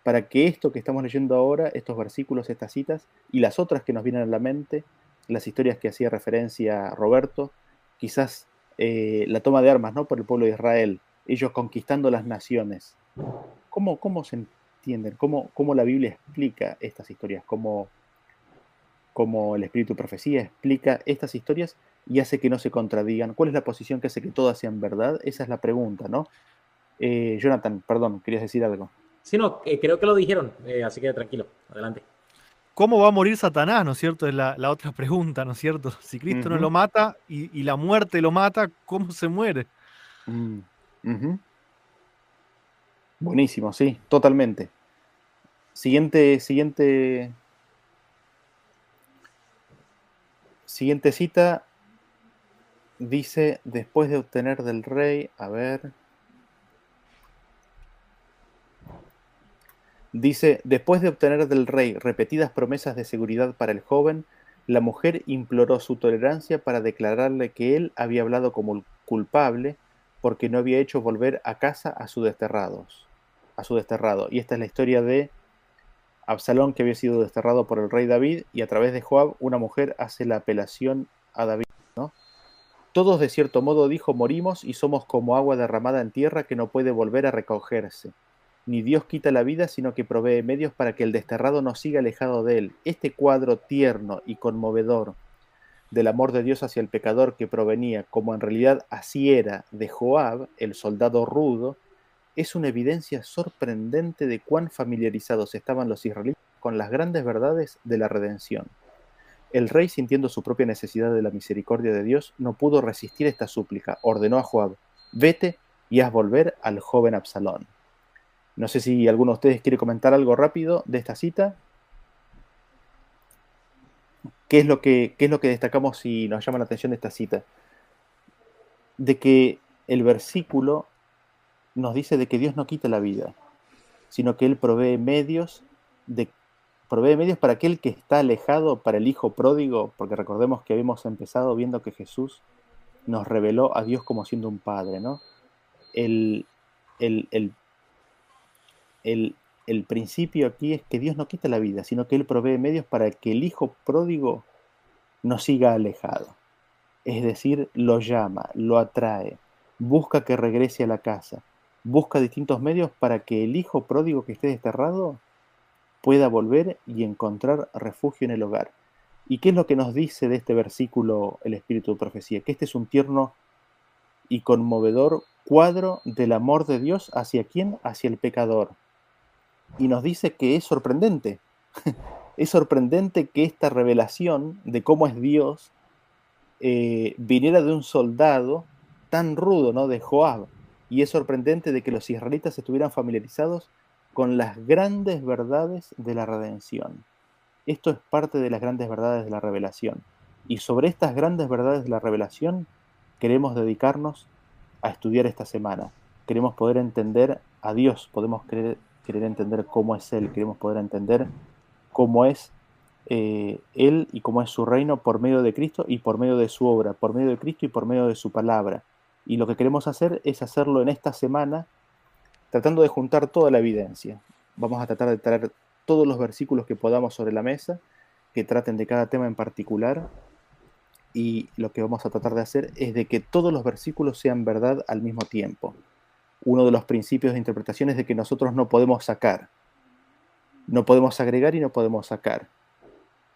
para que esto que estamos leyendo ahora, estos versículos, estas citas, y las otras que nos vienen a la mente, las historias que hacía referencia Roberto, quizás eh, la toma de armas, ¿no? Por el pueblo de Israel, ellos conquistando las naciones. ¿Cómo, cómo se entienden? ¿Cómo, ¿Cómo, la Biblia explica estas historias? ¿Cómo, ¿Cómo el Espíritu de Profecía explica estas historias y hace que no se contradigan? ¿Cuál es la posición que hace que todas sean verdad? Esa es la pregunta, ¿no? Eh, Jonathan, perdón, querías decir algo. Sí, no, eh, creo que lo dijeron, eh, así que tranquilo, adelante. ¿Cómo va a morir Satanás, no es cierto? Es la, otra pregunta, ¿no es cierto? Si Cristo no lo mata y, la muerte lo mata, ¿cómo se muere? Mm. Buenísimo, sí, totalmente. Siguiente, siguiente. Siguiente cita. Dice, después de obtener del rey, a ver. Dice, después de obtener del rey repetidas promesas de seguridad para el joven, la mujer imploró su tolerancia para declararle que él había hablado como culpable porque no había hecho volver a casa a su desterrados, a su desterrado. Y esta es la historia de Absalón que había sido desterrado por el rey David y a través de Joab una mujer hace la apelación a David, ¿no? Todos de cierto modo dijo morimos y somos como agua derramada en tierra que no puede volver a recogerse. Ni Dios quita la vida, sino que provee medios para que el desterrado no siga alejado de él. Este cuadro tierno y conmovedor del amor de Dios hacia el pecador que provenía, como en realidad así era, de Joab, el soldado rudo, es una evidencia sorprendente de cuán familiarizados estaban los israelitas con las grandes verdades de la redención. El rey, sintiendo su propia necesidad de la misericordia de Dios, no pudo resistir esta súplica. Ordenó a Joab, vete y haz volver al joven Absalón. No sé si alguno de ustedes quiere comentar algo rápido de esta cita. ¿Qué es lo que, es lo que destacamos y nos llama la atención de esta cita? De que el versículo nos dice de que Dios no quita la vida, sino que Él provee medios, de, provee medios para aquel que está alejado, para el hijo pródigo, porque recordemos que habíamos empezado viendo que Jesús nos reveló a Dios como siendo un padre, ¿no? El, el, el, el, principio aquí es que Dios no quita la vida, sino que Él provee medios para que el hijo pródigo no siga alejado. Es decir, lo llama, lo atrae, busca que regrese a la casa, busca distintos medios para que el hijo pródigo que esté desterrado pueda volver y encontrar refugio en el hogar. ¿Y qué es lo que nos dice de este versículo el Espíritu de Profecía? Que este es un tierno y conmovedor cuadro del amor de Dios hacia quién? Hacia el pecador. Y nos dice que es sorprendente. es sorprendente que esta revelación de cómo es Dios eh, viniera de un soldado tan rudo, ¿no? De Joab. Y es sorprendente de que los israelitas estuvieran familiarizados con las grandes verdades de la redención. Esto es parte de las grandes verdades de la revelación. Y sobre estas grandes verdades de la revelación queremos dedicarnos a estudiar esta semana. Queremos poder entender a Dios, podemos querer, querer entender cómo es Él, queremos poder entender cómo es eh, Él y cómo es su reino por medio de Cristo y por medio de su obra, por medio de Cristo y por medio de su palabra. Y lo que queremos hacer es hacerlo en esta semana, tratando de juntar toda la evidencia. Vamos a tratar de traer todos los versículos que podamos sobre la mesa, que traten de cada tema en particular, y lo que vamos a tratar de hacer es de que todos los versículos sean verdad al mismo tiempo. Uno de los principios de interpretación es de que nosotros no podemos sacar, no podemos agregar y no podemos sacar.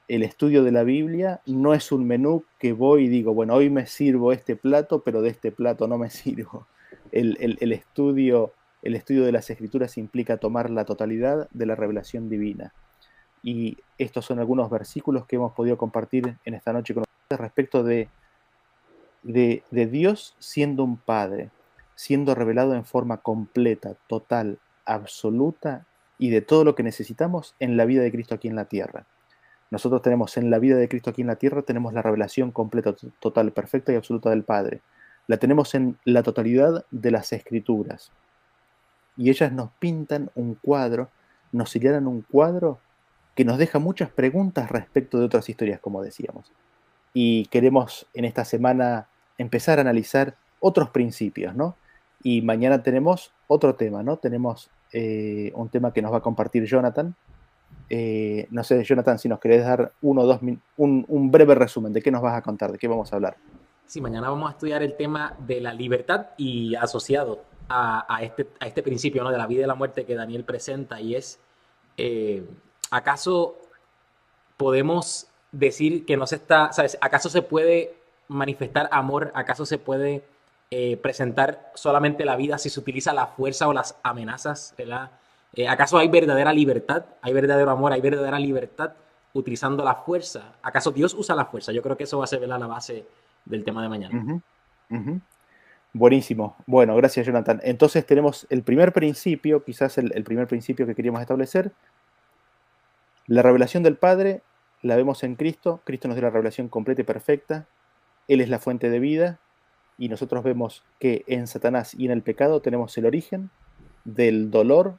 El estudio de la Biblia no es un menú que voy y digo, bueno, hoy me sirvo este plato, pero de este plato no me sirvo. El, estudio, el estudio de las escrituras implica tomar la totalidad de la revelación divina. Y estos son algunos versículos que hemos podido compartir en esta noche con respecto de, de, Dios siendo un Padre, siendo revelado en forma completa, total, absoluta y de todo lo que necesitamos en la vida de Cristo aquí en la tierra. Nosotros tenemos en la vida de Cristo aquí en la tierra, tenemos la revelación completa, total, perfecta y absoluta del Padre. La tenemos en la totalidad de las escrituras. Y ellas nos pintan un cuadro, nos señalan un cuadro que nos deja muchas preguntas respecto de otras historias, como decíamos y queremos en esta semana empezar a analizar otros principios, ¿no? Y mañana tenemos otro tema, ¿no? Tenemos eh, un tema que nos va a compartir Jonathan. Eh, no sé, Jonathan, si nos querés dar uno dos, un, un breve resumen de qué nos vas a contar, de qué vamos a hablar. Sí, mañana vamos a estudiar el tema de la libertad y asociado a, este, a este principio ¿no? de la vida y la muerte que Daniel presenta y es, eh, ¿acaso podemos decir que no se está, ¿sabes? ¿Acaso se puede manifestar amor? ¿Acaso se puede eh, presentar solamente la vida si se utiliza la fuerza o las amenazas? ¿verdad? Eh, ¿Acaso hay verdadera libertad? ¿Hay verdadero amor? ¿Hay verdadera libertad utilizando la fuerza? ¿Acaso Dios usa la fuerza? Yo creo que eso va a ser la base del tema de mañana. Buenísimo. Bueno, gracias Jonathan. Entonces tenemos el primer principio, quizás el primer principio que queríamos establecer, la revelación del Padre la vemos en Cristo, Cristo nos dio la revelación completa y perfecta, Él es la fuente de vida, y nosotros vemos que en Satanás y en el pecado tenemos el origen del dolor,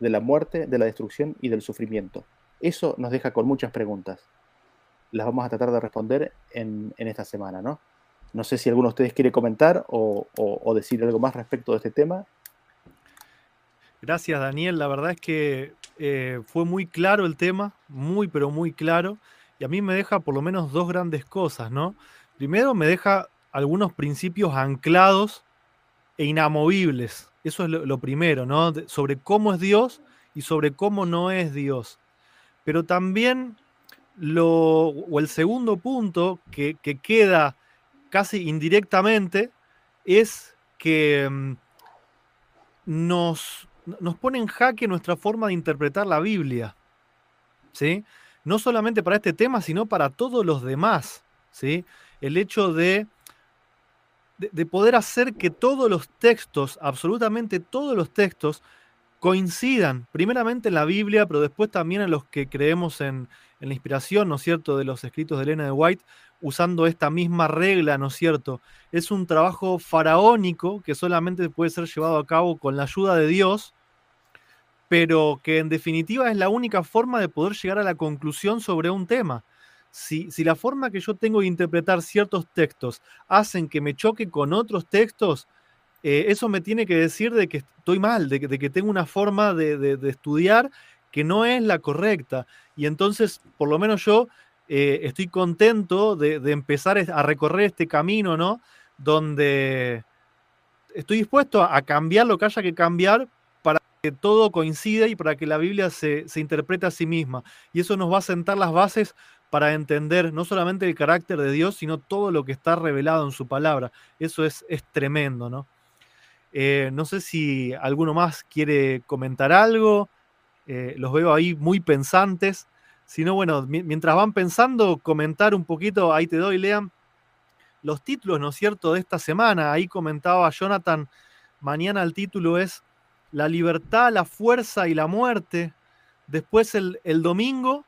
de la muerte, de la destrucción y del sufrimiento. Eso nos deja con muchas preguntas. Las vamos a tratar de responder en, esta semana, ¿no? No sé si alguno de ustedes quiere comentar o, decir algo más respecto de este tema. Gracias, Daniel. La verdad es que eh, fue muy claro el tema, muy, pero muy claro. Y a mí me deja por lo menos dos grandes cosas, ¿no? Primero, me deja algunos principios anclados e inamovibles. Eso es lo, primero, ¿no? sobre cómo es Dios y sobre cómo no es Dios. Pero también lo, o el segundo punto que, que queda casi indirectamente es que mm, nos, nos pone en jaque nuestra forma de interpretar la Biblia. ¿sí? No solamente para este tema, sino para todos los demás. ¿sí? El hecho de, de, poder hacer que todos los textos, absolutamente todos los textos, coincidan, primeramente en la Biblia, pero después también en los que creemos en, en la inspiración, ¿no es cierto?, de los escritos de Elena de White, usando esta misma regla, ¿no es cierto? Es un trabajo faraónico que solamente puede ser llevado a cabo con la ayuda de Dios, pero que en definitiva es la única forma de poder llegar a la conclusión sobre un tema. Si, si la forma que yo tengo de interpretar ciertos textos hacen que me choque con otros textos, eh, eso me tiene que decir de que estoy mal, de que, tengo una forma de, estudiar que no es la correcta. Y entonces, por lo menos yo eh, estoy contento de, empezar a recorrer este camino, ¿no? Donde estoy dispuesto a cambiar lo que haya que cambiar para que todo coincida y para que la Biblia se, se interprete a sí misma. Y eso nos va a sentar las bases para entender no solamente el carácter de Dios, sino todo lo que está revelado en su palabra. Eso es, es tremendo, ¿no? Eh, no sé si alguno más quiere comentar algo. Eh, los veo ahí muy pensantes. Si no, bueno, mientras van pensando, comentar un poquito, ahí te doy, Lean, los títulos, ¿no es cierto?, de esta semana. Ahí comentaba Jonathan, mañana el título es La libertad, la fuerza y la muerte. Después el, el domingo,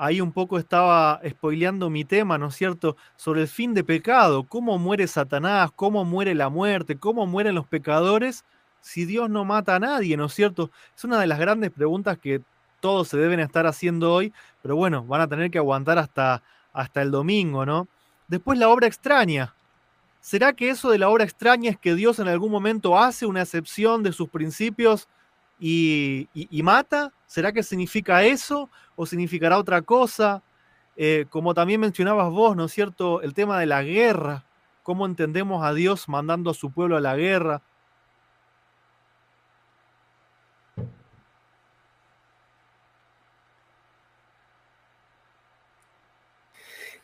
ahí un poco estaba spoileando mi tema, ¿no es cierto?, sobre el fin de pecado, cómo muere Satanás, cómo muere la muerte, cómo mueren los pecadores si Dios no mata a nadie, ¿no es cierto? Es una de las grandes preguntas que todos se deben estar haciendo hoy, pero bueno, van a tener que aguantar hasta, hasta el domingo, ¿no? Después la obra extraña. ¿Será que eso de la obra extraña es que Dios en algún momento hace una excepción de sus principios y, mata? ¿Será que significa eso o significará otra cosa? Eh, como también mencionabas vos, ¿no es cierto? El tema de la guerra, cómo entendemos a Dios mandando a su pueblo a la guerra.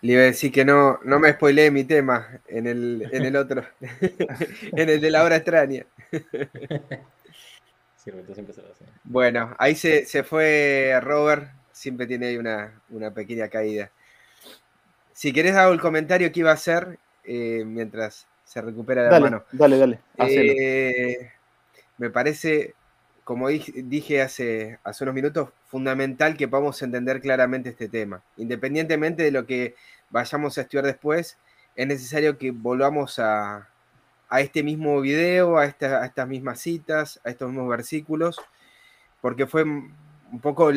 Le iba a decir que no, no me spoileé mi tema en el, en el otro, en el de la hora extraña. Bueno, ahí se, fue Robert, siempre tiene ahí una, pequeña caída. Si querés hago el comentario que iba a hacer eh, mientras se recupera la mano. Dale, dale. Eh, me parece, como dije hace, hace unos minutos, fundamental que podamos entender claramente este tema. Independientemente de lo que vayamos a estudiar después, es necesario que volvamos a, este mismo video, a, estas mismas citas, a estos mismos versículos, porque fue un poco,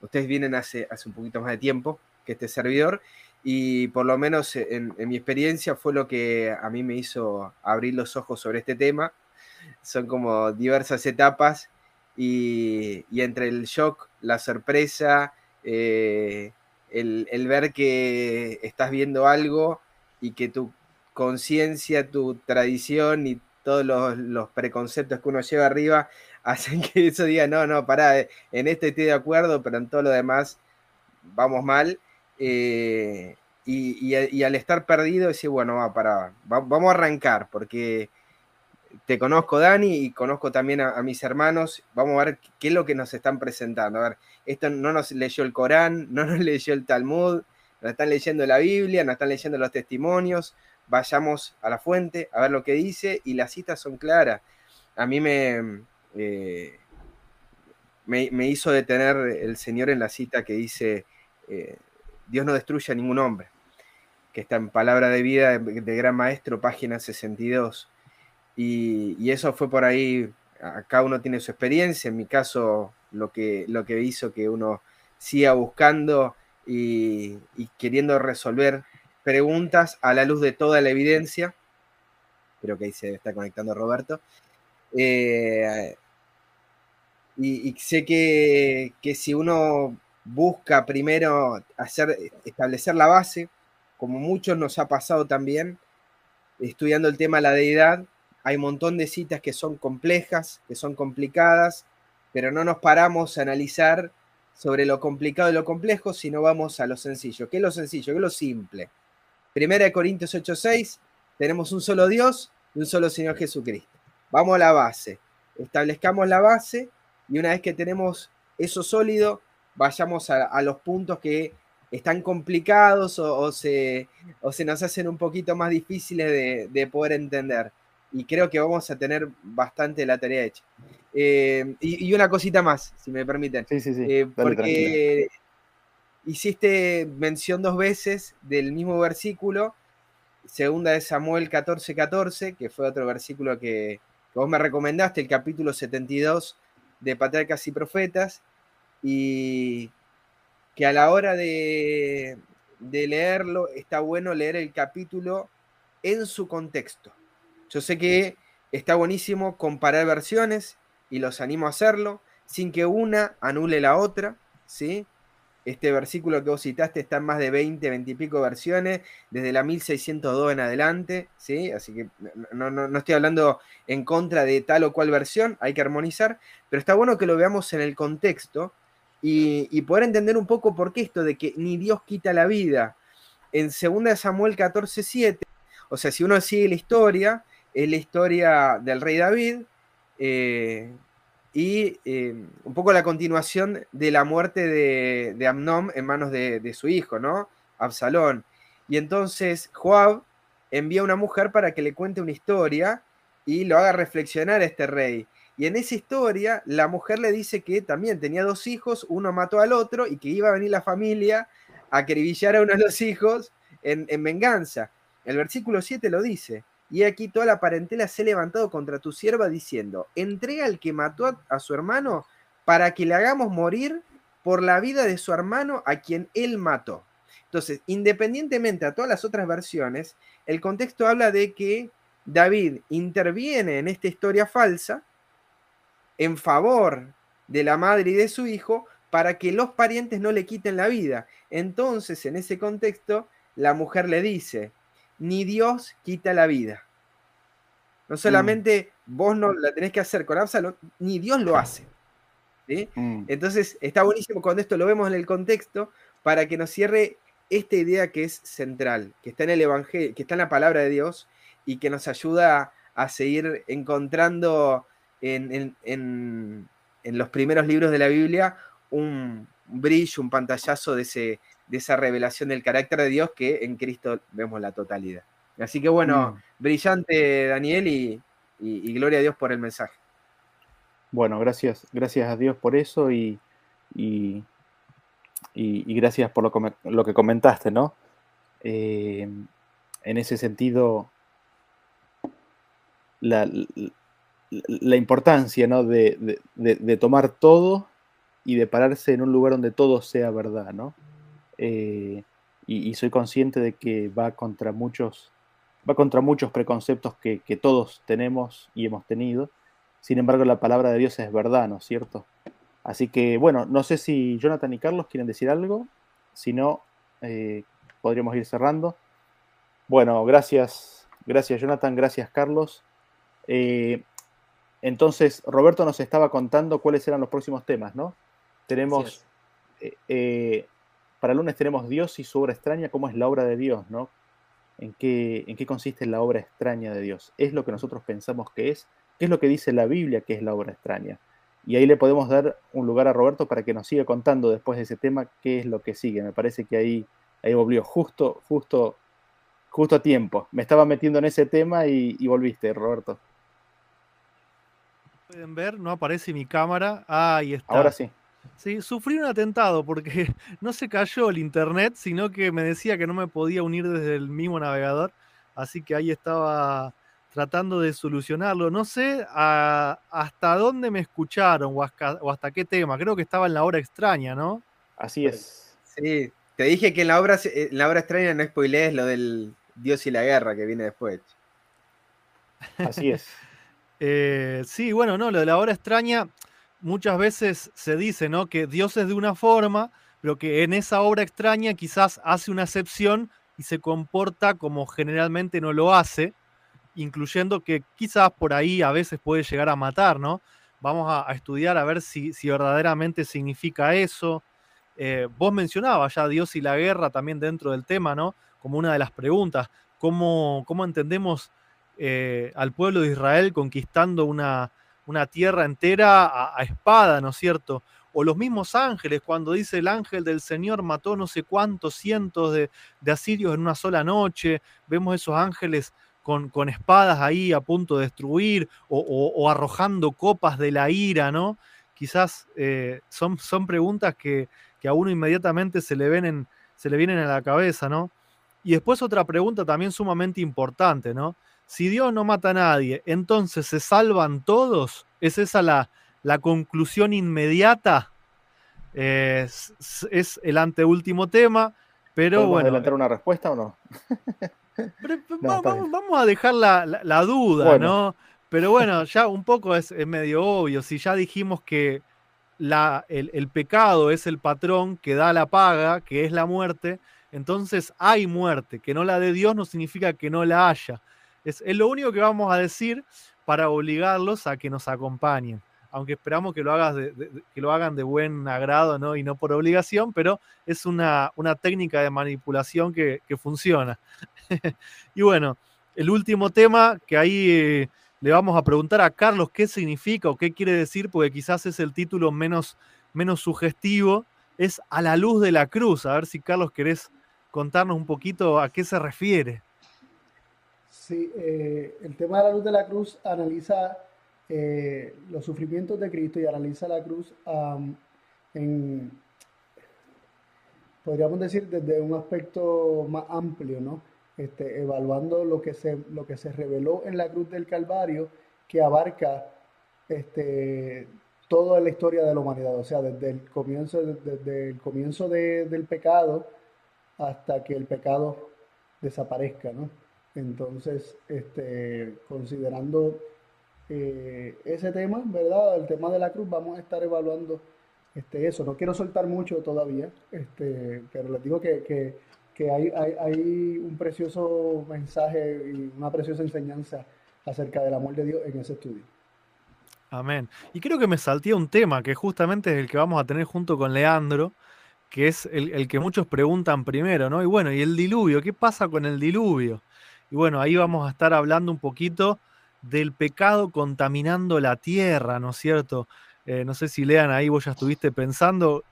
ustedes vienen hace, hace un poquito más de tiempo que este servidor, y por lo menos en, mi experiencia fue lo que a mí me hizo abrir los ojos sobre este tema. Son como diversas etapas y, entre el shock, la sorpresa, eh, el, ver que estás viendo algo y que tu conciencia, tu tradición y todos los, preconceptos que uno lleva arriba hacen que eso diga, no, no, pará, eh, en este estoy de acuerdo, pero en todo lo demás vamos mal. Eh, y, al estar perdido, decir, bueno, va, para, vamos a arrancar, porque te conozco, Dani, y conozco también a, mis hermanos. Vamos a ver qué es lo que nos están presentando. A ver, esto no nos leyó el Corán, no nos leyó el Talmud, nos están leyendo la Biblia, nos están leyendo los testimonios. Vayamos a la fuente a ver lo que dice y las citas son claras. A mí me, eh, me, hizo detener el Señor en la cita que dice, eh, Dios no destruye a ningún hombre, que está en Palabra de Vida de Gran Maestro, página 62. Y, eso fue por ahí, cada uno tiene su experiencia, en mi caso lo que, lo que hizo que uno siga buscando y, queriendo resolver preguntas a la luz de toda la evidencia. Creo que ahí se está conectando Roberto. Eh, y, sé que, que, si uno busca primero hacer, establecer la base, como muchos nos ha pasado también, estudiando el tema de la deidad, hay un montón de citas que son complejas, que son complicadas, pero no nos paramos a analizar sobre lo complicado y lo complejo, sino vamos a lo sencillo. ¿Qué es lo sencillo? ¿Qué es lo simple? Primera de Corintios 8:6, tenemos un solo Dios y un solo Señor Jesucristo. Vamos a la base, establezcamos la base y una vez que tenemos eso sólido, vayamos a, los puntos que están complicados o, se, se, nos hacen un poquito más difíciles de poder entender y creo que vamos a tener bastante la tarea hecha. Eh, y, una cosita más, si me permiten. Sí, sí, sí. Eh, porque hiciste mención dos veces del mismo versículo, segunda de Samuel 14, 14, que fue otro versículo que, vos me recomendaste, el capítulo 72 de Patriarcas y Profetas, y que a la hora de, de leerlo está bueno leer el capítulo en su contexto yo sé que está buenísimo comparar versiones y los animo a hacerlo sin que una anule la otra, ¿sí? Este versículo que vos citaste está en más de 20, 20 y pico versiones, desde la 1602 en adelante, ¿sí? Así que no, no, estoy hablando en contra de tal o cual versión, hay que armonizar, pero está bueno que lo veamos en el contexto, y, poder entender un poco por qué esto de que ni Dios quita la vida. En 2 Samuel 14, 7, o sea, si uno sigue la historia, es la historia del rey David eh, y eh, un poco la continuación de la muerte de, de Amnón en manos de, su hijo, ¿no? Absalón. Y entonces Joab envía a una mujer para que le cuente una historia y lo haga reflexionar a este rey. Y en esa historia, la mujer le dice que también tenía dos hijos, uno mató al otro y que iba a venir la familia a acribillar a uno de los hijos en, venganza. El versículo 7 lo dice. Y aquí toda la parentela se ha levantado contra tu sierva diciendo, entrega al que mató a, su hermano para que le hagamos morir por la vida de su hermano a quien él mató. Entonces, independientemente a todas las otras versiones, el contexto habla de que David interviene en esta historia falsa en favor de la madre y de su hijo para que los parientes no le quiten la vida. Entonces, en ese contexto, la mujer le dice, ni Dios quita la vida. No solamente vos no la tenés que hacer con Absalom, ni Dios lo hace. Mm. Entonces, está buenísimo cuando esto lo vemos en el contexto para que nos cierre esta idea que es central, que está en el Evangelio, que está en la palabra de Dios y que nos ayuda a seguir encontrando en, los primeros libros de la Biblia un brillo, un pantallazo de, ese, de esa revelación del carácter de Dios que en Cristo vemos la totalidad. Así que bueno, mm. brillante Daniel y, gloria a Dios por el mensaje. Bueno, gracias, gracias a Dios por eso y, y, gracias por lo, que comentaste, ¿no? Eh, en ese sentido, la, la importancia ¿no? de, tomar todo y de pararse en un lugar donde todo sea verdad, ¿no? Eh, y, soy consciente de que va contra muchos, va contra muchos preconceptos que, todos tenemos y hemos tenido. Sin embargo, la palabra de Dios es verdad, ¿no es cierto? Así que, bueno, no sé si Jonathan y Carlos quieren decir algo. Si no, eh, podríamos ir cerrando. Bueno, gracias, gracias Jonathan, gracias Carlos. Eh, entonces, Roberto nos estaba contando cuáles eran los próximos temas, ¿no? Tenemos, eh, para el lunes tenemos Dios y su obra extraña, cómo es la obra de Dios, ¿no? ¿En qué, ¿En qué consiste la obra extraña de Dios? ¿Es lo que nosotros pensamos que es? ¿Qué es lo que dice la Biblia que es la obra extraña? Y ahí le podemos dar un lugar a Roberto para que nos siga contando después de ese tema qué es lo que sigue. Me parece que ahí, ahí volvió justo, justo, justo a tiempo. Me estaba metiendo en ese tema y volviste, Roberto pueden ver, no aparece mi cámara. ahí está. Ahora sí. Sí, sufrí un atentado porque no se cayó el internet, sino que me decía que no me podía unir desde el mismo navegador. Así que ahí estaba tratando de solucionarlo. No sé hasta dónde me escucharon o hasta, qué tema. Creo que estaba en la hora extraña, ¿no? Así es. Sí, te dije que en la obra, en la obra extraña no spoilees lo del Dios y la guerra que viene después. Así es. Eh, sí, bueno, no, lo de la hora extraña, muchas veces se dice, ¿no? Que Dios es de una forma, pero que en esa obra extraña quizás hace una excepción y se comporta como generalmente no lo hace, incluyendo que quizás por ahí a veces puede llegar a matar, ¿no? Vamos a, estudiar a ver si, si, verdaderamente significa eso. Eh, vos mencionabas ya Dios y la guerra también dentro del tema, ¿no? Como una de las preguntas. ¿Cómo, cómo entendemos eh, al pueblo de Israel conquistando una, una tierra entera a, espada, ¿no es cierto? O los mismos ángeles, cuando dice el ángel del Señor mató no sé cuántos cientos de, asirios en una sola noche, vemos esos ángeles con, con espadas ahí a punto de destruir o, arrojando copas de la ira, ¿no? Quizás eh, son, son preguntas que, que, a uno inmediatamente se le, ven se le vienen a la cabeza, ¿no? Y después otra pregunta también sumamente importante, ¿no? Si Dios no mata a nadie, entonces se salvan todos. ¿Es esa la, la conclusión inmediata? Es, el anteúltimo tema, pero bueno. adelantar una respuesta o no? vamos, a dejar la, duda, ¿no? Pero bueno, ya un poco es, medio obvio. Si ya dijimos que la, el, el, pecado es el patrón que da la paga, que es la muerte, entonces hay muerte. Que no la de Dios no significa que no la haya. Es, lo único que vamos a decir para obligarlos a que nos acompañen. aunque esperamos que lo, hagas que lo hagan de buen agrado ¿no? y no por obligación, pero es una, una técnica de manipulación que, funciona. y bueno, el último tema que ahí eh, le vamos a preguntar a Carlos qué significa o qué quiere decir, porque quizás es el título menos, menos sugestivo, es A la luz de la cruz. A ver si Carlos querés contarnos un poquito a qué se refiere. Sí, eh, el tema de la luz de la cruz analiza eh, los sufrimientos de Cristo y analiza la cruz en, podríamos decir, desde un aspecto más amplio, ¿no? Este, evaluando lo que, se, lo que se reveló en la cruz del Calvario, que abarca este, toda la historia de la humanidad, o sea, desde el comienzo, desde el comienzo del pecado hasta que el pecado desaparezca, ¿no? Entonces, este, considerando eh, ese tema, ¿verdad? El tema de la cruz, vamos a estar evaluando este, eso. No quiero soltar mucho todavía, este, pero les digo que, hay, hay, un precioso mensaje y una preciosa enseñanza acerca del amor de Dios en ese estudio. Amén. Y creo que me saltía un tema que justamente es el que vamos a tener junto con Leandro, que es el, el, que muchos preguntan primero, ¿no? Y bueno, ¿y el diluvio? ¿Qué pasa con el diluvio? Y bueno, ahí vamos a estar hablando un poquito del pecado contaminando la tierra, ¿no es cierto? Eh, no sé si lean ahí, vos ya estuviste pensando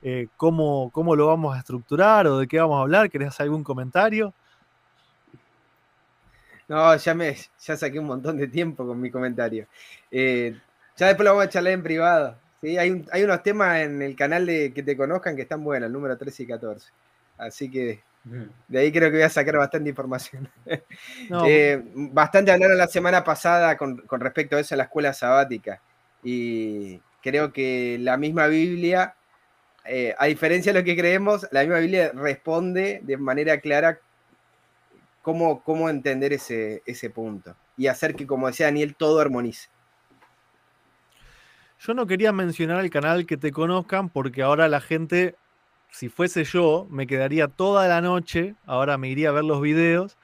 eh, cómo, cómo lo vamos a estructurar o de qué vamos a hablar. ¿Querés hacer algún comentario? No, ya me ya saqué un montón de tiempo con mi comentario. Eh, ya después lo vamos a charlar en privado. ¿sí? Hay, hay, unos temas en el canal de que te conozcan que están buenos, el número 13 y 14. Así que de ahí creo que voy a sacar bastante información. Eh, bastante hablaron la semana pasada con, respecto a eso en la escuela sabática. Y creo que la misma Biblia, eh, a diferencia de lo que creemos, la misma Biblia responde de manera clara cómo, cómo entender ese, ese punto. Y hacer que, como decía Daniel, todo armonice. Yo no quería mencionar el canal que te conozcan porque ahora la gente si fuese yo, me quedaría toda la noche, ahora me iría a ver los videos,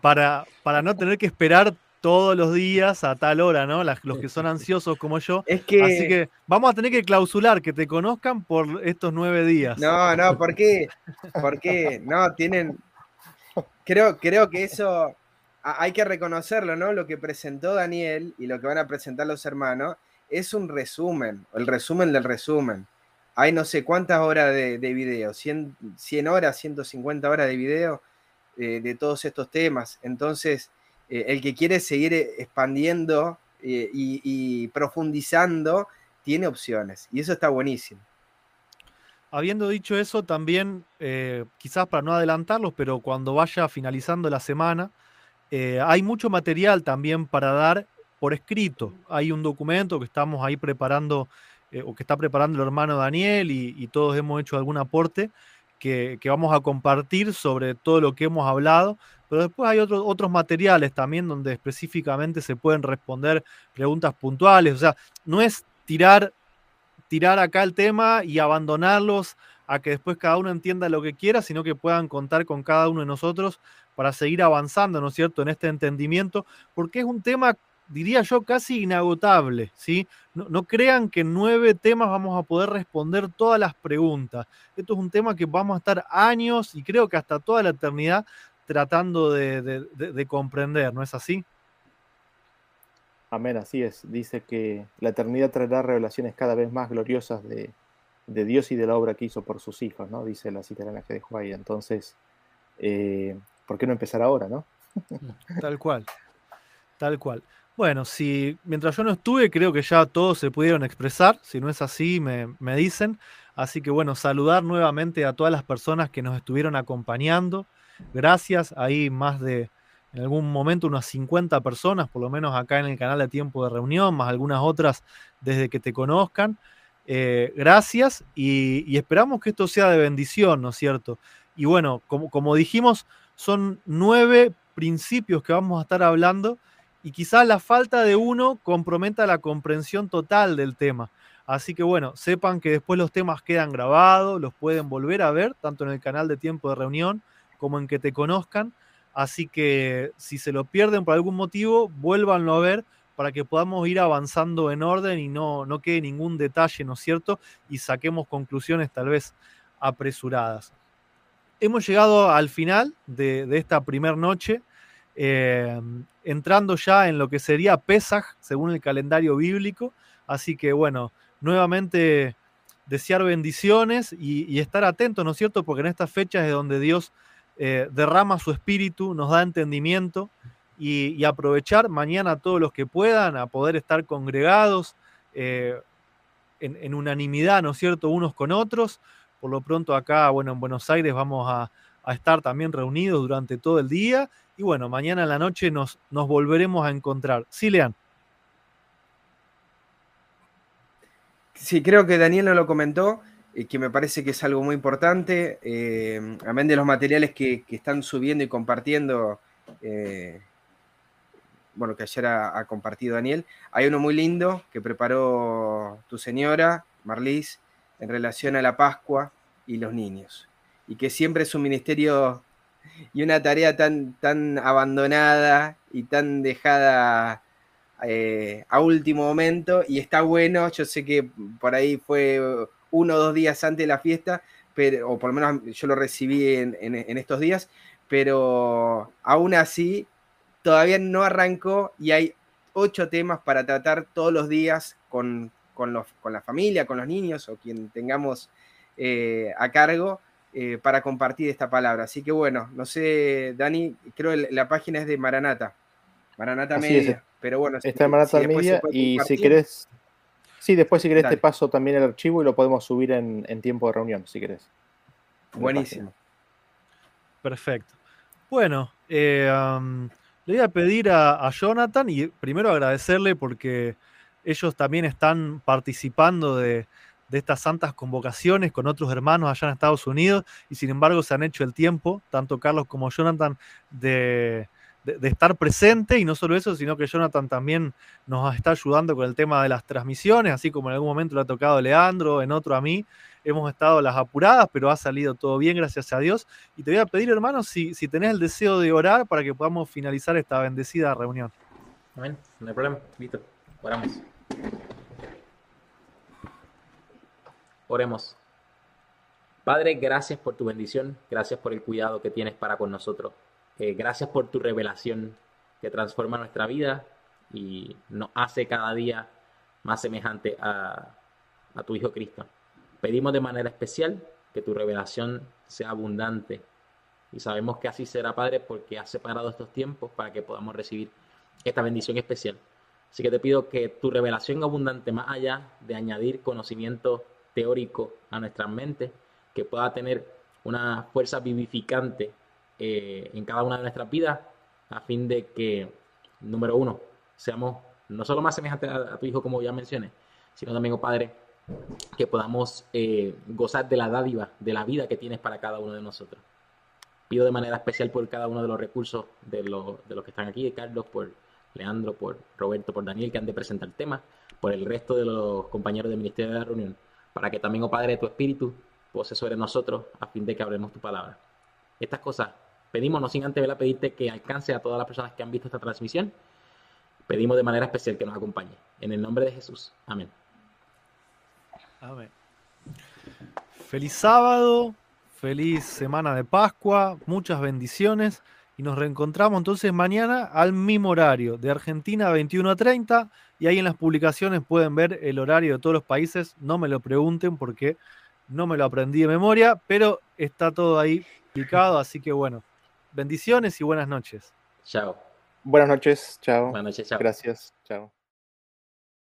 para, para no tener que esperar todos los días a tal hora, ¿no? los que son ansiosos como yo. Es que... Así que vamos a tener que clausular, que te conozcan por estos nueve días. No, no, ¿por qué? ¿Por qué? No, tienen... Creo, creo que eso hay que reconocerlo, ¿no? Lo que presentó Daniel y lo que van a presentar los hermanos es un resumen, el resumen del resumen hay no sé cuántas horas de, video, 100, 100, horas, 150 horas de video eh, de todos estos temas. Entonces, eh, el que quiere seguir expandiendo eh, y, profundizando, tiene opciones. Y eso está buenísimo. Habiendo dicho eso, también, quizás para no adelantarlos, pero cuando vaya finalizando la semana, hay mucho material también para dar por escrito. Hay un documento que estamos ahí preparando eh, o que está preparando el hermano Daniel y, todos hemos hecho algún aporte que, vamos a compartir sobre todo lo que hemos hablado. Pero después hay otros materiales también donde específicamente se pueden responder preguntas puntuales. O sea, no es tirar, tirar acá el tema y abandonarlos a que después cada uno entienda lo que quiera, sino que puedan contar con cada uno de nosotros para seguir avanzando, ¿no es cierto?, en este entendimiento, porque es un tema diría yo, casi inagotable. ¿sí? No, crean que en nueve temas vamos a poder responder todas las preguntas. Esto es un tema que vamos a estar años y creo que hasta toda la eternidad tratando de, comprender, ¿no es así? Amén, así es. Dice que la eternidad traerá revelaciones cada vez más gloriosas de, Dios y de la obra que hizo por sus hijos, ¿no? Dice la cita que dejó ahí. Entonces, eh, ¿por qué no empezar ahora, no? Tal cual, tal cual. Bueno, si mientras yo no estuve, creo que ya todos se pudieron expresar. Si no es así, me, dicen. Así que bueno, saludar nuevamente a todas las personas que nos estuvieron acompañando. Gracias. Ahí más de, en algún momento, unas 50 personas, por lo menos acá en el canal de Tiempo de Reunión, más algunas otras desde que te conozcan. Eh, gracias y, esperamos que esto sea de bendición, ¿no es cierto? Y bueno, como, como dijimos, son nueve principios que vamos a estar hablando y quizás la falta de uno comprometa la comprensión total del tema. Así que bueno, sepan que después los temas quedan grabados, los pueden volver a ver, tanto en el canal de Tiempo de Reunión como en que te conozcan. Así que si se lo pierden por algún motivo, vuélvanlo a ver, para que podamos ir avanzando en orden y no, no quede ningún detalle, ¿no es cierto? Y saquemos conclusiones tal vez apresuradas. Hemos llegado al final de, esta primera noche, eh, entrando ya en lo que sería Pesaj, según el calendario bíblico. Así que bueno, nuevamente desear bendiciones y, estar atentos, ¿no es cierto? Porque en estas fechas es donde Dios eh, derrama su espíritu, nos da entendimiento y, aprovechar mañana todos los que puedan a poder estar congregados eh, en, unanimidad, ¿no es cierto?, unos con otros. Por lo pronto acá, bueno, en Buenos Aires vamos a, estar también reunidos durante todo el día y bueno, mañana en la noche nos, nos volveremos a encontrar. Sí, Lean. Sí, creo que Daniel lo comentó, y que me parece que es algo muy importante, eh, amén de los materiales que, están subiendo y compartiendo, eh, bueno, que ayer ha, compartido Daniel, hay uno muy lindo que preparó tu señora, Marlis, en relación a la Pascua y los niños, y que siempre es un ministerio y una tarea tan, tan abandonada y tan dejada eh, a último momento y está bueno, yo sé que por ahí fue uno o dos días antes de la fiesta, pero, o por lo menos yo lo recibí en, estos días, pero aún así todavía no arrancó y hay ocho temas para tratar todos los días con, con, la familia, con los niños o quien tengamos eh, a cargo. Eh, para compartir esta palabra. Así que bueno, no sé, Dani, creo que la página es de Maranata. Maranata Media. Pero bueno, está en Maranata Media y si querés, sí, después si querés te paso también el archivo y lo podemos subir en, tiempo de reunión, si querés. Buenísimo. Perfecto. Bueno, eh, le voy a pedir a, Jonathan y primero agradecerle porque ellos también están participando de, de estas santas convocaciones con otros hermanos allá en Estados Unidos y sin embargo se han hecho el tiempo, tanto Carlos como Jonathan, de, estar presente y no solo eso, sino que Jonathan también nos está ayudando con el tema de las transmisiones, así como en algún momento le ha tocado Leandro, en otro a mí. Hemos estado las apuradas, pero ha salido todo bien, gracias a Dios. Y te voy a pedir, hermano, si, si tenés el deseo de orar para que podamos finalizar esta bendecida reunión. Amén, no hay problema, Oramos. Oremos. Padre, gracias por tu bendición, gracias por el cuidado que tienes para con nosotros. Eh, gracias por tu revelación que transforma nuestra vida y nos hace cada día más semejante a, a tu Hijo Cristo. Pedimos de manera especial que tu revelación sea abundante y sabemos que así será, Padre, porque has separado estos tiempos para que podamos recibir esta bendición especial. Así que te pido que tu revelación abundante, más allá de añadir conocimiento teórico a nuestras mentes, que pueda tener una fuerza vivificante eh, en cada una de nuestras vidas a fin de que, número uno, seamos no solo más semejantes a, tu hijo, como ya mencioné, sino también, oh Padre, que podamos eh, gozar de la dádiva, de la vida que tienes para cada uno de nosotros. Pido de manera especial por cada uno de los recursos de, de los que están aquí, de Carlos, por Leandro, por Roberto, por Daniel, que han de presentar el tema, por el resto de los compañeros del Ministerio de la Reunión, para que también, oh Padre, tu Espíritu pose sobre nosotros a fin de que hablemos tu palabra. Estas cosas Pedimos, no sin antes a pedirte que alcance a todas las personas que han visto esta transmisión. Pedimos de manera especial que nos acompañe. En el nombre de Jesús. Amén. Amén. Feliz sábado, feliz semana de Pascua, muchas bendiciones y nos reencontramos entonces mañana al mismo horario, de Argentina 21 a 30 y ahí en las publicaciones pueden ver el horario de todos los países, no me lo pregunten porque no me lo aprendí de memoria, pero está todo ahí explicado, así que bueno, Bendiciones y buenas noches. Chao. Buenas noches, chao. Buenas noches, chao. Gracias, chao.